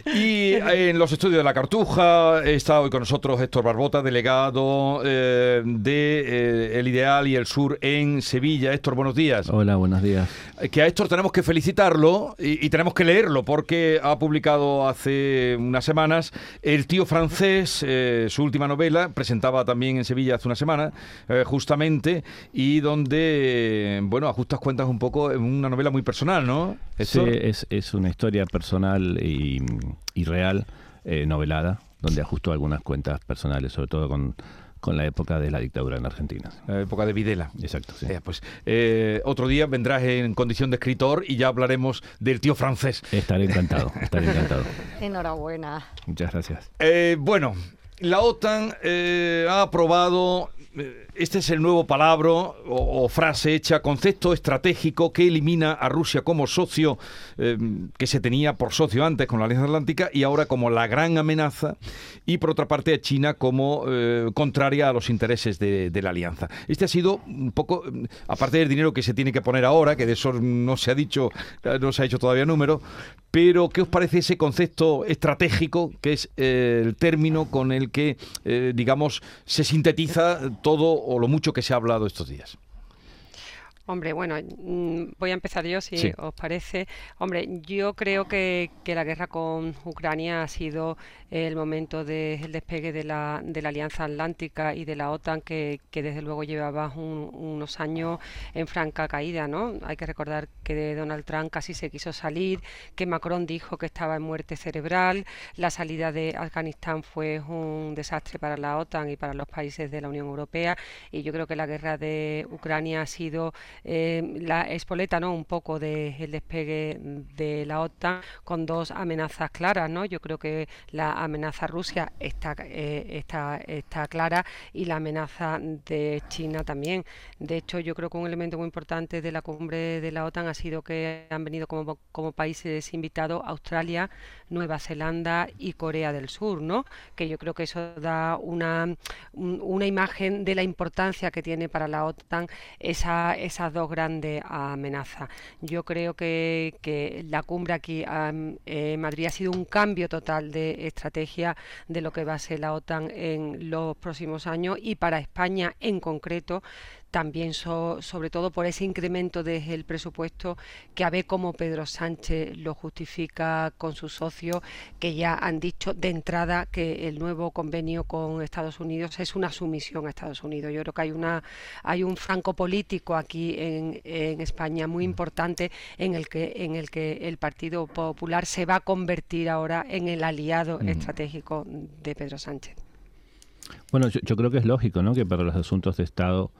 Y en los estudios de la Cartuja está hoy con nosotros Héctor Barbota, delegado eh, de eh, El Ideal y el Sur en Sevilla. Héctor, buenos días. Hola, buenos días. Eh, Que a Héctor tenemos que felicitarlo y, y tenemos que leerlo porque ha publicado hace unas semanas El tío francés, eh, su última novela, presentaba también en Sevilla hace una semana, justamente, y donde, bueno, ajustas cuentas un poco una novela muy personal, ¿no? Sí, Héctor? es, es una historia personal y, y real, novelada, donde ajusto algunas cuentas personales, sobre todo con, con la época de la dictadura en Argentina. La época de Videla. Exacto, sí. Eh, pues eh, otro día vendrás en condición de escritor y ya hablaremos del tío francés. Estaré encantado, (laughs) estaré encantado. Enhorabuena. Muchas gracias. Eh, bueno, la OTAN eh, ha aprobado, eh, este es el nuevo palabra o, frase hecha, concepto estratégico que elimina a Rusia como socio, eh, que se tenía por socio antes con la Alianza Atlántica y ahora como la gran amenaza, y por otra parte a China como eh, contraria a los intereses de, la Alianza. Este ha sido un poco, eh, aparte del dinero que se tiene que poner ahora, que de eso no se ha dicho, eh, no se ha hecho todavía número, pero ¿qué os parece ese concepto estratégico, que es eh, el término con el que, digamos, se sintetiza todo o lo mucho que se ha hablado estos días? Hombre, bueno, mm, voy a empezar yo, si Sí. os parece. Hombre, yo creo que, que la guerra con Ucrania ha sido el momento del despegue de la, de la Alianza Atlántica y de la OTAN, que, que desde luego llevaba un- unos años en franca caída, ¿no? Hay que recordar que de Donald Trump casi se quiso salir, que Macron dijo que estaba en muerte cerebral, la salida de Afganistán fue un desastre para la OTAN y para los países de la Unión Europea, y yo creo que la guerra de Ucrania ha sido eh, la espoleta, ¿no? Un poco del despegue de la OTAN con dos amenazas claras, ¿no? Yo creo que la amenaza Rusia está, eh, está, está clara y la amenaza de China también. De hecho, yo creo que un elemento muy importante de la cumbre de la OTAN ha sido que han venido como, como países invitados Australia, Nueva Zelanda y Corea del Sur, ¿no? Que yo creo que eso da una, un- una imagen de la importancia que tiene para la OTAN esa, esas dos grandes amenazas. Yo creo que, que la cumbre aquí am, eh, en Madrid ha sido un cambio total de estrategia de lo que va a ser la OTAN en los próximos años y para España en concreto también so- sobre todo por ese incremento del presupuesto que a ver cómo Pedro Sánchez lo justifica con sus socios que ya han dicho de entrada que el nuevo convenio con Estados Unidos es una sumisión a Estados Unidos. Yo creo que hay una hay un franco político aquí en, en España muy importante en el que en el que el Partido Popular se va a convertir ahora en el aliado Mm. estratégico de Pedro Sánchez. Bueno, yo, yo creo que es lógico, ¿no? Que para los asuntos de Estado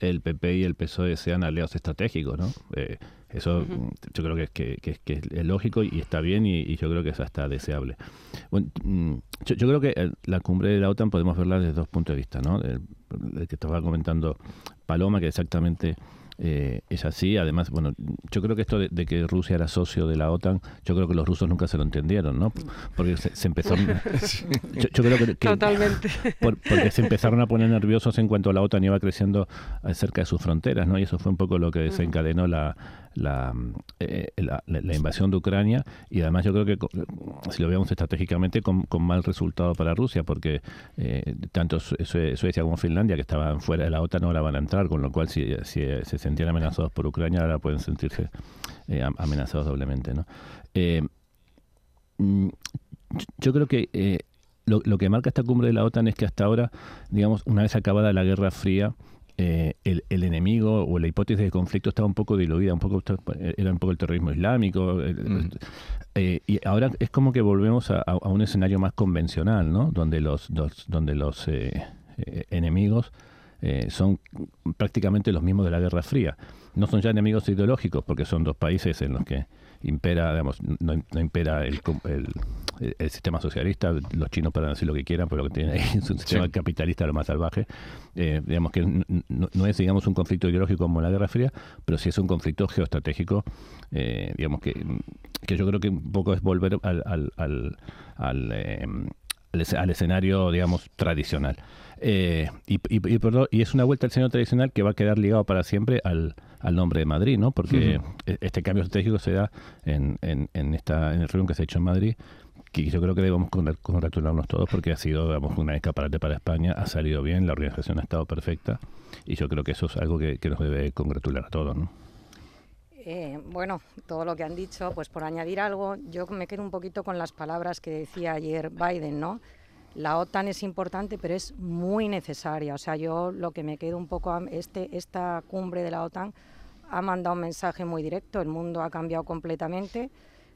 el PP y el PSOE sean aliados estratégicos, ¿no? Eh, eso yo creo que, es- que, que- que es lógico y está bien y, y yo creo que es hasta deseable. Bueno, mm, yo, yo creo que eh, la cumbre de la OTAN podemos verla desde dos puntos de vista, ¿no? El, el que estaba comentando Paloma, que exactamente eh, es así. Además, bueno, yo creo que esto de, de que Rusia era socio de la OTAN, yo creo que los rusos nunca se lo entendieron, ¿no? Porque se, se empezó... (laughs) yo, yo creo que, que- Totalmente. por- porque se empezaron a poner nerviosos en cuanto la OTAN iba creciendo cerca de sus fronteras, ¿no? Y eso fue un poco lo que desencadenó la, la, eh, la- la- invasión de Ucrania y además yo creo que si lo veamos estratégicamente con, con mal resultado para Rusia porque eh, tanto Sue- Sue- Suecia como Finlandia que estaban fuera de la OTAN ahora van a entrar con lo cual si, si, se sentían amenazados por Ucrania ahora pueden sentirse eh, am- amenazados doblemente ¿no? Eh, mm, yo- creo que eh, lo, lo que marca esta cumbre de la OTAN es que hasta ahora, digamos, una vez acabada la Guerra Fría, eh, el, el enemigo o la hipótesis de conflicto estaba un poco diluida, un poco era un poco el terrorismo islámico, el- eh, y ahora es como que volvemos a, un escenario más convencional, ¿no? Donde los, donde los enemigos eh, son prácticamente los mismos de la Guerra Fría. No son ya enemigos ideológicos porque son dos países en los que impera, digamos, no, no impera el, el, el sistema socialista, los chinos pueden decir lo que quieran, pero lo que tienen ahí es un sistema capitalista lo más salvaje. Eh, digamos que no, no es, digamos, un conflicto ideológico como la Guerra Fría, pero sí es un conflicto geoestratégico, eh, digamos que, que yo creo que un poco es volver al, al, al, al, eh, al escenario, digamos, tradicional. Eh, y, y, y, perdón, y es una vuelta al escenario tradicional que va a quedar ligado para siempre al, al nombre de Madrid, ¿no? Porque e- este cambio estratégico se da en, en, en esta en el reunión que se ha hecho en Madrid, que yo creo que debemos congrat- congratularnos todos porque ha sido digamos, una escaparate para España, ha salido bien, la organización ha estado perfecta y yo creo que eso es algo que, que nos debe congratular a todos, ¿no? Eh, bueno, todo lo que han dicho, pues por añadir algo, yo me quedo un poquito con las palabras que decía ayer Biden, ¿no? La OTAN es importante, pero es muy necesaria. O sea, yo lo que me quedo un poco, este, esta cumbre de la OTAN ha mandado un mensaje muy directo, el mundo ha cambiado completamente.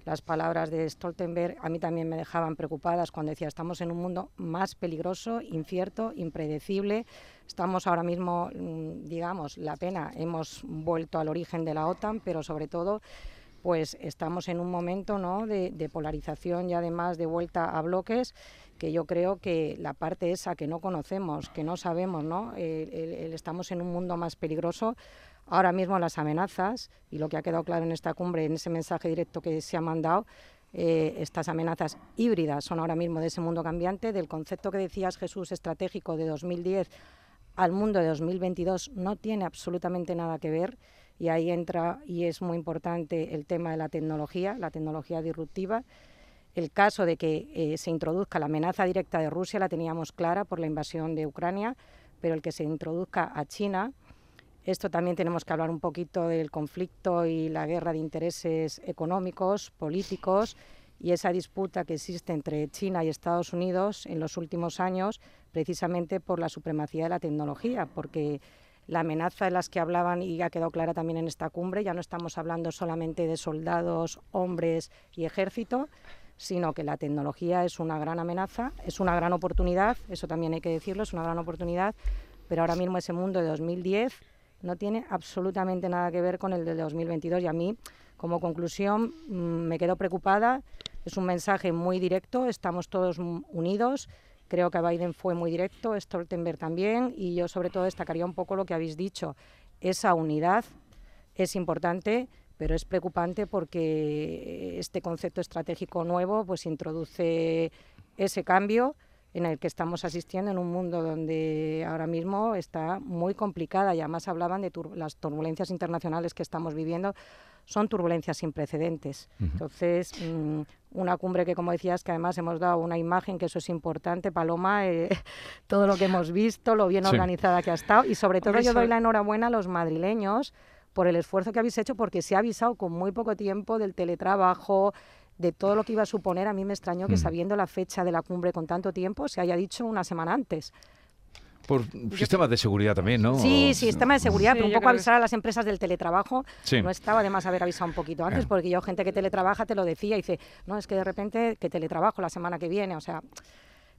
Las palabras de Stoltenberg a mí también me dejaban preocupadas cuando decía estamos en un mundo más peligroso, incierto, impredecible. Estamos ahora mismo, mm, digamos, la pena, hemos vuelto al origen de la OTAN, pero sobre todo pues estamos en un momento ¿no? de, polarización y además de vuelta a bloques que yo creo que la parte esa que no conocemos, que no sabemos, ¿no? Estamos en un mundo más peligroso. Ahora mismo las amenazas, y lo que ha quedado claro en esta cumbre, en ese mensaje directo que se ha mandado, eh, estas amenazas híbridas son ahora mismo de ese mundo cambiante, del concepto que decías Jesús estratégico de 2010 al mundo de 2022 no tiene absolutamente nada que ver y ahí entra y es muy importante el tema de la tecnología, la tecnología disruptiva. El caso de que eh, se introduzca la amenaza directa de Rusia la teníamos clara por la invasión de Ucrania, pero el que se introduzca a China, esto también tenemos que hablar un poquito del conflicto y la guerra de intereses económicos, políticos y esa disputa que existe entre China y Estados Unidos en los últimos años, precisamente por la supremacía de la tecnología, porque la amenaza de las que hablaban y ha quedado clara también en esta cumbre, ya no estamos hablando solamente de soldados, hombres y ejército, sino que la tecnología es una gran amenaza, es una gran oportunidad, eso también hay que decirlo, es una gran oportunidad, pero ahora mismo ese mundo de 2010 no tiene absolutamente nada que ver con el de 2022 y a mí, como conclusión, mm, me quedo preocupada, es un mensaje muy directo, estamos todos unidos, creo que Biden fue muy directo, Stoltenberg también, y yo sobre todo destacaría un poco lo que habéis dicho, esa unidad es importante, pero es preocupante porque este concepto estratégico nuevo pues introduce ese cambio en el que estamos asistiendo en un mundo donde ahora mismo está muy complicada. Y además hablaban de las turbulencias internacionales que estamos viviendo son turbulencias sin precedentes. Entonces, mm, una cumbre que, como decías, que además hemos dado una imagen, que eso es importante, Paloma, eh, (laughs) todo lo que hemos visto, lo bien Sí. organizada que ha estado y sobre todo Hombre, yo doy la enhorabuena a los madrileños por el esfuerzo que habéis hecho porque se ha avisado con muy poco tiempo del teletrabajo, de todo lo que iba a suponer. A mí me extrañó que Mm. sabiendo la fecha de la cumbre con tanto tiempo se haya dicho una semana antes. Por sistemas de seguridad también, ¿no? Sí, sí, sistema de seguridad, Sí, pero un poco que avisar a las empresas del teletrabajo. Sí. No estaba de más haber avisado un poquito antes, porque yo, gente que teletrabaja, te lo decía, y dice, no, es que de repente que teletrabajo la semana que viene, o sea.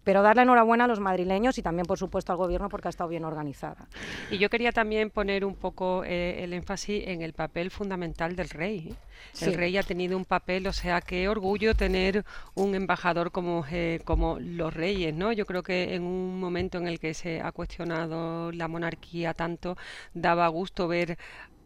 Pero darle enhorabuena a los madrileños y también, por supuesto, al gobierno porque ha estado bien organizada. Y yo quería también poner un poco eh, el énfasis en el papel fundamental del rey. El rey ha tenido un papel, o sea, qué orgullo tener un embajador como, eh, como los reyes, ¿no? Yo creo que en un momento en el que se ha cuestionado la monarquía tanto, daba gusto ver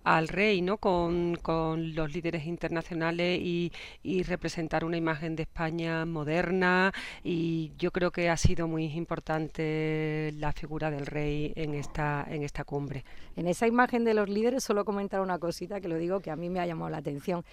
al rey, ¿no? Con, con los líderes internacionales y, y representar una imagen de España moderna y yo creo que ha sido muy importante la figura del rey en esta, en esta cumbre. En esa imagen de los líderes solo comentar una cosita que lo digo que a mí me ha llamado la atención.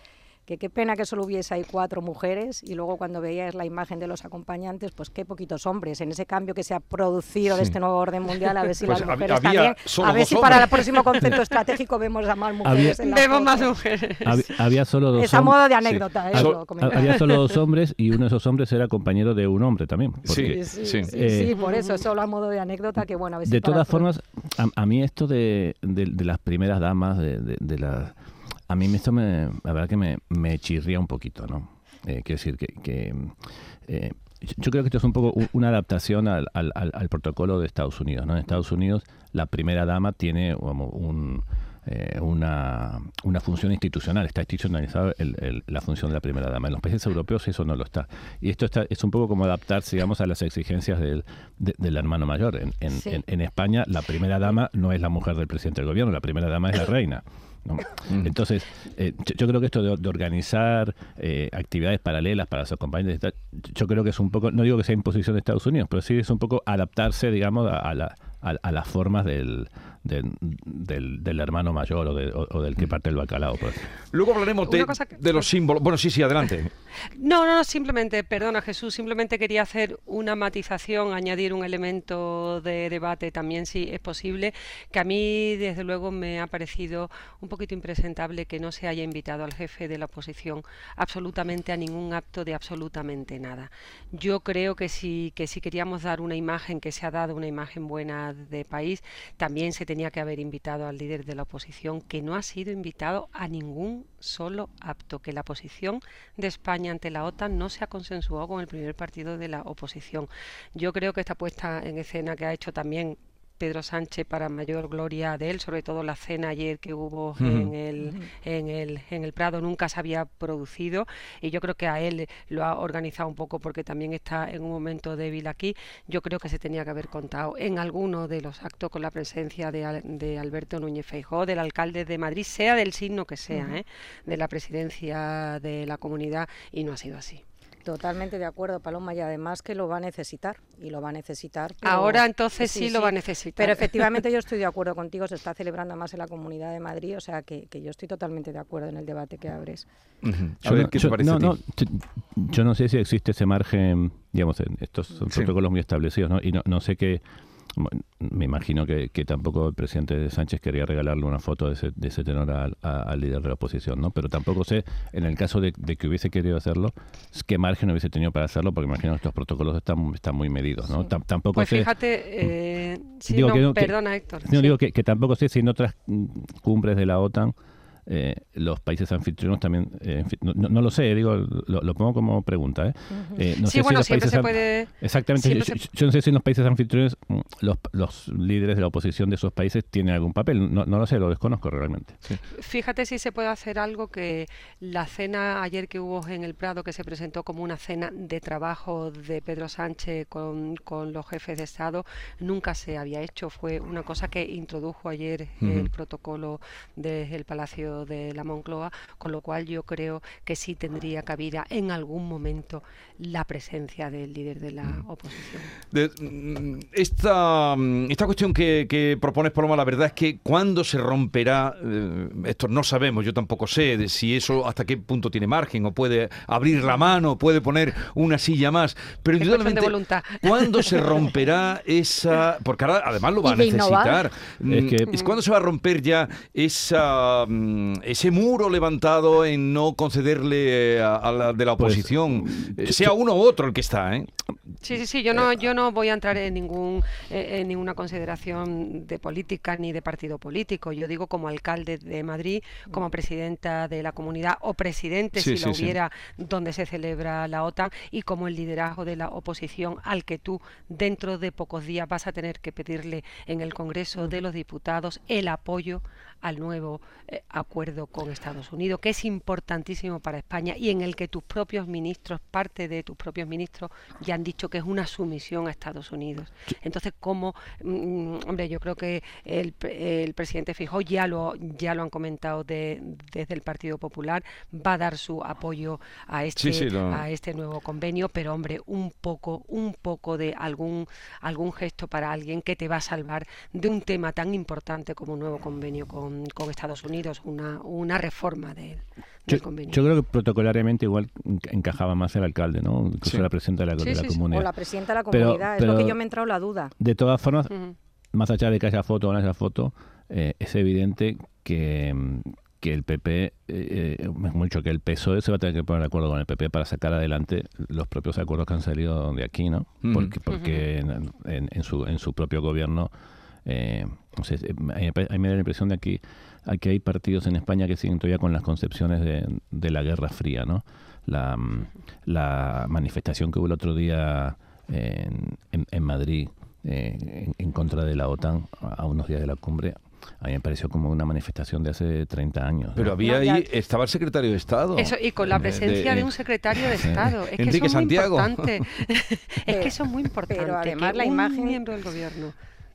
Que qué pena que solo hubiese ahí cuatro mujeres y luego cuando veías la imagen de los acompañantes, pues qué poquitos hombres en ese cambio que se ha producido de Sí. este nuevo orden mundial, a ver si Pues las mujeres había también, solo a ver si para el hombres. próximo concepto (laughs) estratégico vemos a más mujeres en la Vemos foto. más mujeres. Hab- había solo dos Es a hom- modo de sí. anécdota, eh. Había solo dos (laughs) hombres y uno de esos hombres era compañero de un hombre también. porque, Sí, sí, sí, eh, sí, por eso, solo a modo de anécdota, que bueno, a ver si de todas formas, a, a mí esto de, de- de las primeras damas, de, de, de la- a mí esto me, la verdad que me, me chirría un poquito, ¿no? Eh, quiero decir que, que, eh, yo creo que esto es un poco una adaptación al, al- al- al protocolo de Estados Unidos. ¿no? En Estados Unidos, la primera dama tiene como un, eh, una, una función institucional, está institucionalizada el- el- la función de la primera dama. En los países europeos eso no lo está. Y esto está, es un poco como adaptarse, digamos, a las exigencias del, de- del hermano mayor. En, en- Sí. en- en España, la primera dama no es la mujer del presidente del gobierno, la primera dama es la reina. ¿No? Entonces, eh, yo, yo creo que esto de, de organizar eh, actividades paralelas para sus compañeros, yo creo que es un poco, no digo que sea imposición de Estados Unidos, pero sí es un poco adaptarse, digamos, a, a la- a- a las formas del, del, del- del hermano mayor o, de- o- o del que parte el bacalao. ejemplo. Luego hablaremos que- de los símbolos. Bueno, sí, sí, adelante. (laughs) No, no, no, simplemente, perdona Jesús, simplemente quería hacer una matización, añadir un elemento de debate también, si es posible, que a mí desde luego me ha parecido un poquito impresentable que no se haya invitado al jefe de la oposición absolutamente a ningún acto de absolutamente nada. Yo creo que si, que si queríamos dar una imagen, que se ha dado una imagen buena de país, también se tenía que haber invitado al líder de la oposición, que no ha sido invitado a ningún solo acto, que la posición de España ante la OTAN no se ha consensuado con el primer partido de la oposición. Yo creo que esta puesta en escena que ha hecho también Pedro Sánchez para mayor gloria de él, sobre todo la cena ayer que hubo en, el, en, el, en el Prado nunca se había producido y yo creo que a él lo ha organizado un poco porque también está en un momento débil aquí. Yo creo que se tenía que haber contado en alguno de los actos con la presencia de, Al- de Alberto Núñez Feijóo, del alcalde de Madrid, sea del signo que sea. ¿eh? de la presidencia de la comunidad y no ha sido así. Totalmente de acuerdo, Paloma, y además que lo va a necesitar, y lo va a necesitar. pero- Ahora, entonces, sí lo va a necesitar. Pero efectivamente (laughs) yo estoy de acuerdo contigo, se está celebrando más en la Comunidad de Madrid, o sea que, que yo estoy totalmente de acuerdo en el debate que abres. Yo ver, no- ¿qué te yo- parece no, a ti? no, t- yo no sé si existe ese margen, digamos, en- estos son Sí. protocolos muy establecidos, ¿no? Y no, no sé qué, me imagino que, que tampoco el presidente Sánchez quería regalarle una foto de ese, de ese tenor al, líder de la oposición, ¿no? Pero tampoco sé, en el caso de, de que hubiese querido hacerlo, qué margen hubiese tenido para hacerlo, porque imagino que estos protocolos están, están muy medidos, ¿no? Tam- tampoco Pues sé... fíjate, eh, sí, Digo no, que perdona Héctor. No, sí. digo que, que tampoco sé si en otras mm, cumbres de la OTAN eh, los países anfitriones también, eh, no, no- lo sé, digo, lo, lo pongo como pregunta. ¿eh? Eh, no Sí, sé bueno, los siempre se puede- Exactamente, yo, no sé si en los países anfitriones mm, los, los líderes de la oposición de esos países tienen algún papel, no, no lo sé, lo desconozco realmente. Fíjate si se puede hacer algo que la cena ayer que hubo en el Prado, que se presentó como una cena de trabajo de Pedro Sánchez con, con los jefes de Estado, nunca se había hecho. Fue una cosa que introdujo ayer el protocolo desde el Palacio de la Moncloa, con lo cual yo creo que sí tendría cabida en algún momento la presencia del líder de la oposición. De- mm, esta, mm, esta cuestión que, que propones, Paloma, la verdad es que cuándo se romperá, eh, esto no sabemos, yo tampoco sé de si eso hasta qué punto tiene margen, o puede abrir la mano, puede poner una silla más, pero indudablemente, voluntad. ¿cuándo se (laughs) romperá esa...? Porque ahora además lo va a necesitar. Mm, Es que- ¿es ¿Cuándo se va a romper ya esa, mm, ese muro levantado en no concederle a, a la de la Pues, oposición, eh, sea uno u otro el que está, ¿eh? Sí, sí, sí, yo no, yo no voy a entrar en ningún eh, en ninguna consideración de política ni de partido político. Yo digo como alcalde de Madrid, como presidenta de la comunidad o presidente Sí, si lo sí, sí. hubiera donde se celebra la OTAN y como el liderazgo de la oposición al que tú dentro de pocos días vas a tener que pedirle en el Congreso de los Diputados el apoyo al nuevo eh, acuerdo con Estados Unidos, que es importantísimo para España y en el que tus propios ministros, parte de tus propios ministros, ya han dicho que es una sumisión a Estados Unidos. Entonces, ¿cómo? mm, hombre, yo creo que el, el presidente Fijó ya lo, ya lo han comentado de- desde el Partido Popular, va a dar su apoyo a este, Sí, sí, lo- a este nuevo convenio, pero hombre, un poco, un poco de algún, algún gesto para alguien que te va a salvar de un tema tan importante como un nuevo convenio con, con Estados Unidos, una, una reforma de- del Yo, convenio. yo creo que protocolariamente igual enca- encajaba más el alcalde, ¿no? Incluso Sí. la presidenta de la, Sí, de la sí, sí. comunidad. O la presidenta de la Pero- comunidad, es lo que yo me he entrado la duda. De todas formas, más allá de que haya foto o no haya foto, eh, es evidente que, que el PP, eh, eh, mucho que el PSOE se va a tener que poner de acuerdo con el PP para sacar adelante los propios acuerdos que han salido de aquí, ¿no? Porque, porque en, en- en su, en su propio gobierno, eh, no sé, a mí me pa- a mí me da la impresión de aquí aquí hay partidos en España que siguen todavía con las concepciones de, de la Guerra Fría, ¿no? La, mm, la manifestación que hubo el otro día en, en, en Madrid eh, en, en contra de la OTAN a unos días de la cumbre, a mí me pareció como una manifestación de hace 30 años. ¿no? Pero había ahí, estaba el secretario de Estado. Eso, y con la Eh, presencia de, eh, un secretario de Estado. Es que Enrique eso es muy Santiago. importante. (laughs) es que eso es muy importante. Pero además que la imagen miembro del gobierno.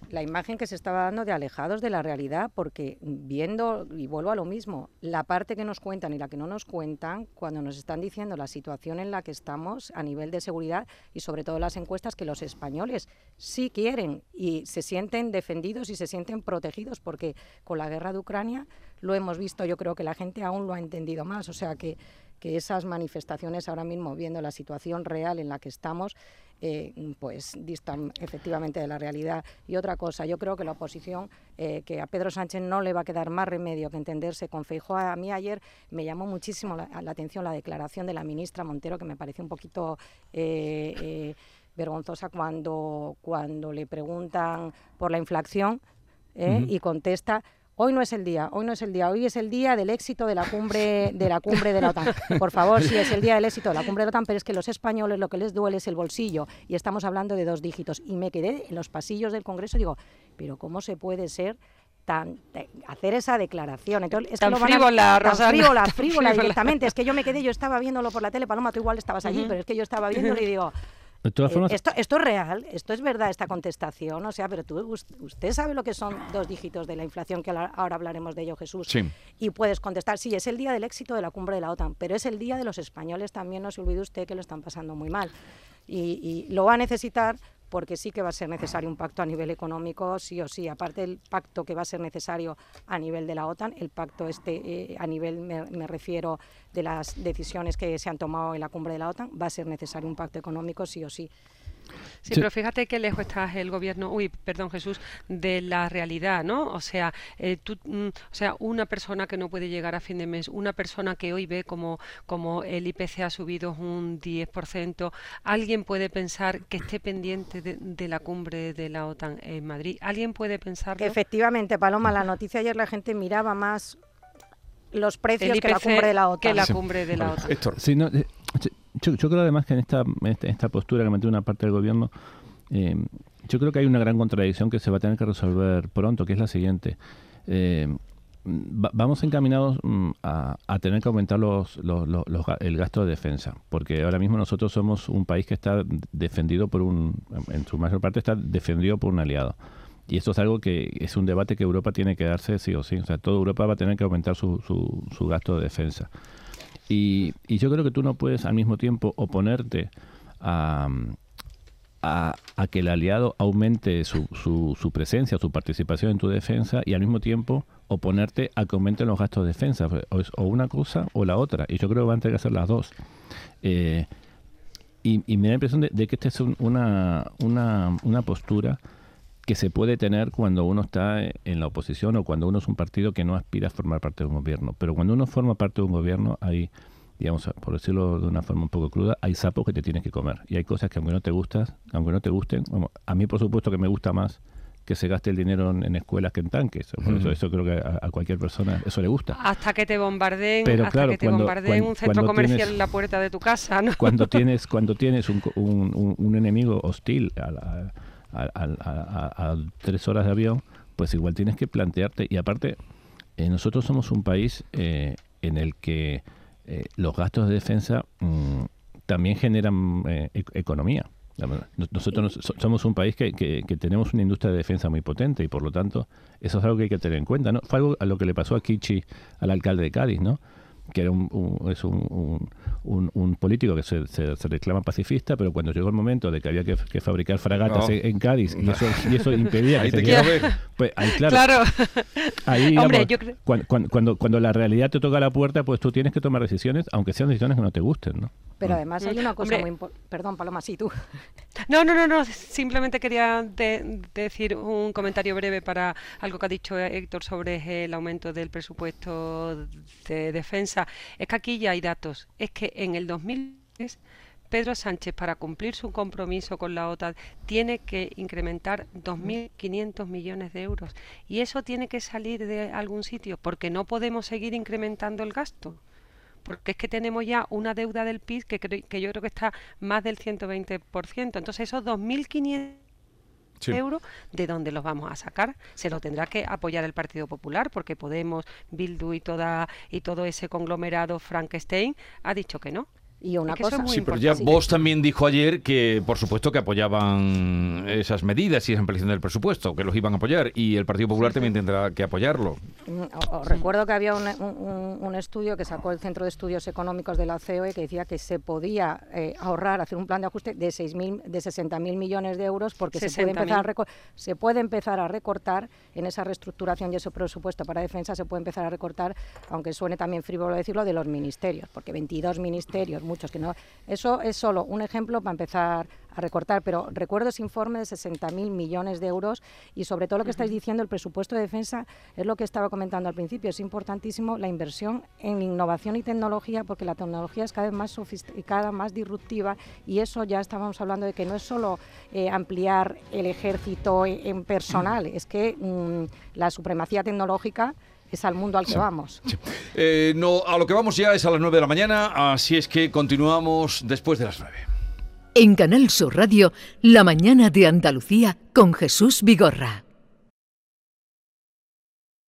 La imagen que se estaba dando de alejados de la realidad, porque viendo, y vuelvo a lo mismo, la parte que nos cuentan y la que no nos cuentan, cuando nos están diciendo la situación en la que estamos a nivel de seguridad y sobre todo las encuestas, que los españoles sí quieren y se sienten defendidos y se sienten protegidos, porque con la guerra de Ucrania lo hemos visto, yo creo que la gente aún lo ha entendido más, o sea que que esas manifestaciones ahora mismo, viendo la situación real en la que estamos, eh, pues distan efectivamente de la realidad. Y otra cosa, yo creo que la oposición, eh, que a Pedro Sánchez no le va a quedar más remedio que entenderse con Feijóo. A mí ayer me llamó muchísimo la, la atención la declaración de la ministra Montero, que me pareció un poquito... eh, vergonzosa cuando, cuando le preguntan por la inflación ¿eh? Y contesta Hoy no es el día, hoy no es el día, hoy es el día del éxito de la cumbre de la cumbre de la OTAN. Por favor, sí es el día del éxito de la cumbre de la OTAN, pero es que los españoles lo que les duele es el bolsillo y estamos hablando de dos dígitos. Y me quedé en los pasillos del Congreso y digo, pero ¿cómo se puede ser tan hacer esa declaración? Entonces, es Tan que lo van a- frívola, tan Rosana. frívola, (laughs) frívola Frívola. directamente. Es que yo me quedé, yo estaba viéndolo por la tele, Paloma, tú igual estabas allí, pero es que yo estaba viéndolo y digo, (laughs) De todas eh, esto, esto es real, esto es verdad, esta contestación, o sea, pero tú, us- usted sabe lo que son dos dígitos de la inflación, que ahora ahora hablaremos de ello, Jesús, Sí. y puedes contestar, sí, es el día del éxito de la cumbre de la OTAN, pero es el día de los españoles también, no se olvide usted que lo están pasando muy mal. Y, y lo va a necesitar porque sí que va a ser necesario un pacto a nivel económico, sí o sí. Aparte del pacto que va a ser necesario a nivel de la OTAN, el pacto este eh, a nivel, me, me refiero, de las decisiones que se han tomado en la cumbre de la OTAN, va a ser necesario un pacto económico sí o sí. Sí, pero fíjate qué lejos está el gobierno, uy, perdón Jesús, de la realidad, ¿no? O sea, eh, tú, mm, o sea, una persona que no puede llegar a fin de mes, una persona que hoy ve como, como el IPC ha subido un 10%, alguien puede pensar que esté pendiente de, de la cumbre de la OTAN en Madrid. ¿Alguien puede pensar Que efectivamente, Paloma, la noticia ayer la gente miraba más los precios que la cumbre de la OTAN. que la cumbre de la OTAN. Sí, no, eh, sí, yo, yo creo además que en esta, esta, postura que mantiene una parte del gobierno, eh, yo creo que hay una gran contradicción que se va a tener que resolver pronto, que es la siguiente. Eh, va- vamos encaminados mm, a, a tener que aumentar los, los- el gasto de defensa, porque ahora mismo nosotros somos un país que está defendido por un, en su mayor parte está defendido por un aliado. Y esto es algo que es un debate que Europa tiene que darse sí o sí. O sea, toda Europa va a tener que aumentar su, su, su gasto de defensa. Y, y yo creo que tú no puedes al mismo tiempo oponerte a, a, que el aliado aumente su, su, su presencia, su participación en tu defensa y al mismo tiempo oponerte a que aumenten los gastos de defensa. O, es o una cosa o la otra. Y yo creo que van a tener que hacer las dos. Eh, y, y me da la impresión de, de que esta es un- una, una, una postura que se puede tener cuando uno está en la oposición o cuando uno es un partido que no aspira a formar parte de un gobierno. Pero cuando uno forma parte de un gobierno, hay, digamos, por decirlo de una forma un poco cruda, hay sapos que te tienes que comer. Y hay cosas que aunque no te gustas, aunque no te gusten, vamos, a mí por supuesto que me gusta más que se gaste el dinero en, en escuelas que en tanques. Por eso, creo que a, a cualquier persona eso le gusta. Hasta que te bombardeen, Pero hasta claro, que te cuando- bombardeen cuan- un centro cuando comercial tienes- en la puerta de tu casa, ¿no? cuando (laughs) tienes cuando tienes un, co- un, un- un enemigo hostil a, la- a- a- a- a- tres horas de avión, pues igual tienes que plantearte. Y aparte, eh, nosotros somos un país eh, en el que eh, los gastos de defensa mm, también generan eh, e- economía. Nos- Nosotros nos- so- somos un país que, que- que tenemos una industria de defensa muy potente y por lo tanto eso es algo que hay que tener en cuenta. ¿no? Fue algo a lo que le pasó a Kichi, al alcalde de Cádiz, ¿no? Que era un, un- es un, un- un- un político que se, se- se reclama pacifista, pero cuando llegó el momento de que había que, que fabricar fragatas No. en, en Cádiz y eso, y eso (laughs) impedía Ahí que te se quiero ver. pues ahí claro, Claro. ahí (laughs) Hombre, digamos, yo creo- cuan- cuan- cuando, cuando, la realidad te toca la puerta, pues tú tienes que tomar decisiones, aunque sean decisiones que no te gusten, ¿no? Pero además hay una cosa Hombre. muy importante. Perdón, Paloma, sí, tú. No, no, no, no. Simplemente quería de- decir un comentario breve para algo que ha dicho Héctor sobre el aumento del presupuesto de defensa. Es que aquí ya hay datos. Es que en el 2003 Pedro Sánchez, para cumplir su compromiso con la OTAN, tiene que incrementar 2.500 millones de euros. Y eso tiene que salir de algún sitio, porque no podemos seguir incrementando el gasto. Porque es que tenemos ya una deuda del PIB que, cre- que yo creo que está más del 120%. Entonces, esos 2.500 Sí. euros, ¿de dónde los vamos a sacar? Se lo tendrá que apoyar el Partido Popular, porque Podemos, Bildu y, toda, y todo ese conglomerado Frankenstein ha dicho que no. Y una Es que cosa, muy Sí, pero ya vos también dijo ayer que, por supuesto, que apoyaban esas medidas y esa ampliación del presupuesto, que los iban a apoyar, y el Partido Popular también tendrá que apoyarlo. Mm, o- os recuerdo que había un, un- un estudio que sacó el Centro de Estudios Económicos de la COE que decía que se podía eh, ahorrar, hacer un plan de ajuste de 6.000, de 60.000 millones de euros porque se puede, 60.000. empezar a se puede empezar a recortar en esa reestructuración y ese presupuesto para defensa se puede empezar a recortar, aunque suene también frívolo decirlo, de los ministerios, porque 22 ministerios, muchos que no... Eso es solo un ejemplo para empezar a recortar, pero recuerdo ese informe de 60.000 millones de euros y sobre todo lo que estáis diciendo, el presupuesto de defensa, es lo que estaba comentando al principio, es importantísimo la inversión en innovación y tecnología porque la tecnología es cada vez más sofisticada, más disruptiva y eso ya estábamos hablando de que no es solo eh, ampliar el ejército en, en personal, es que mm, la supremacía tecnológica es al mundo al que vamos. Eh, no, a lo que vamos ya es a las 9 de la mañana, así es que continuamos después de las 9. En Canal Sur Radio, La mañana de Andalucía con Jesús Vigorra.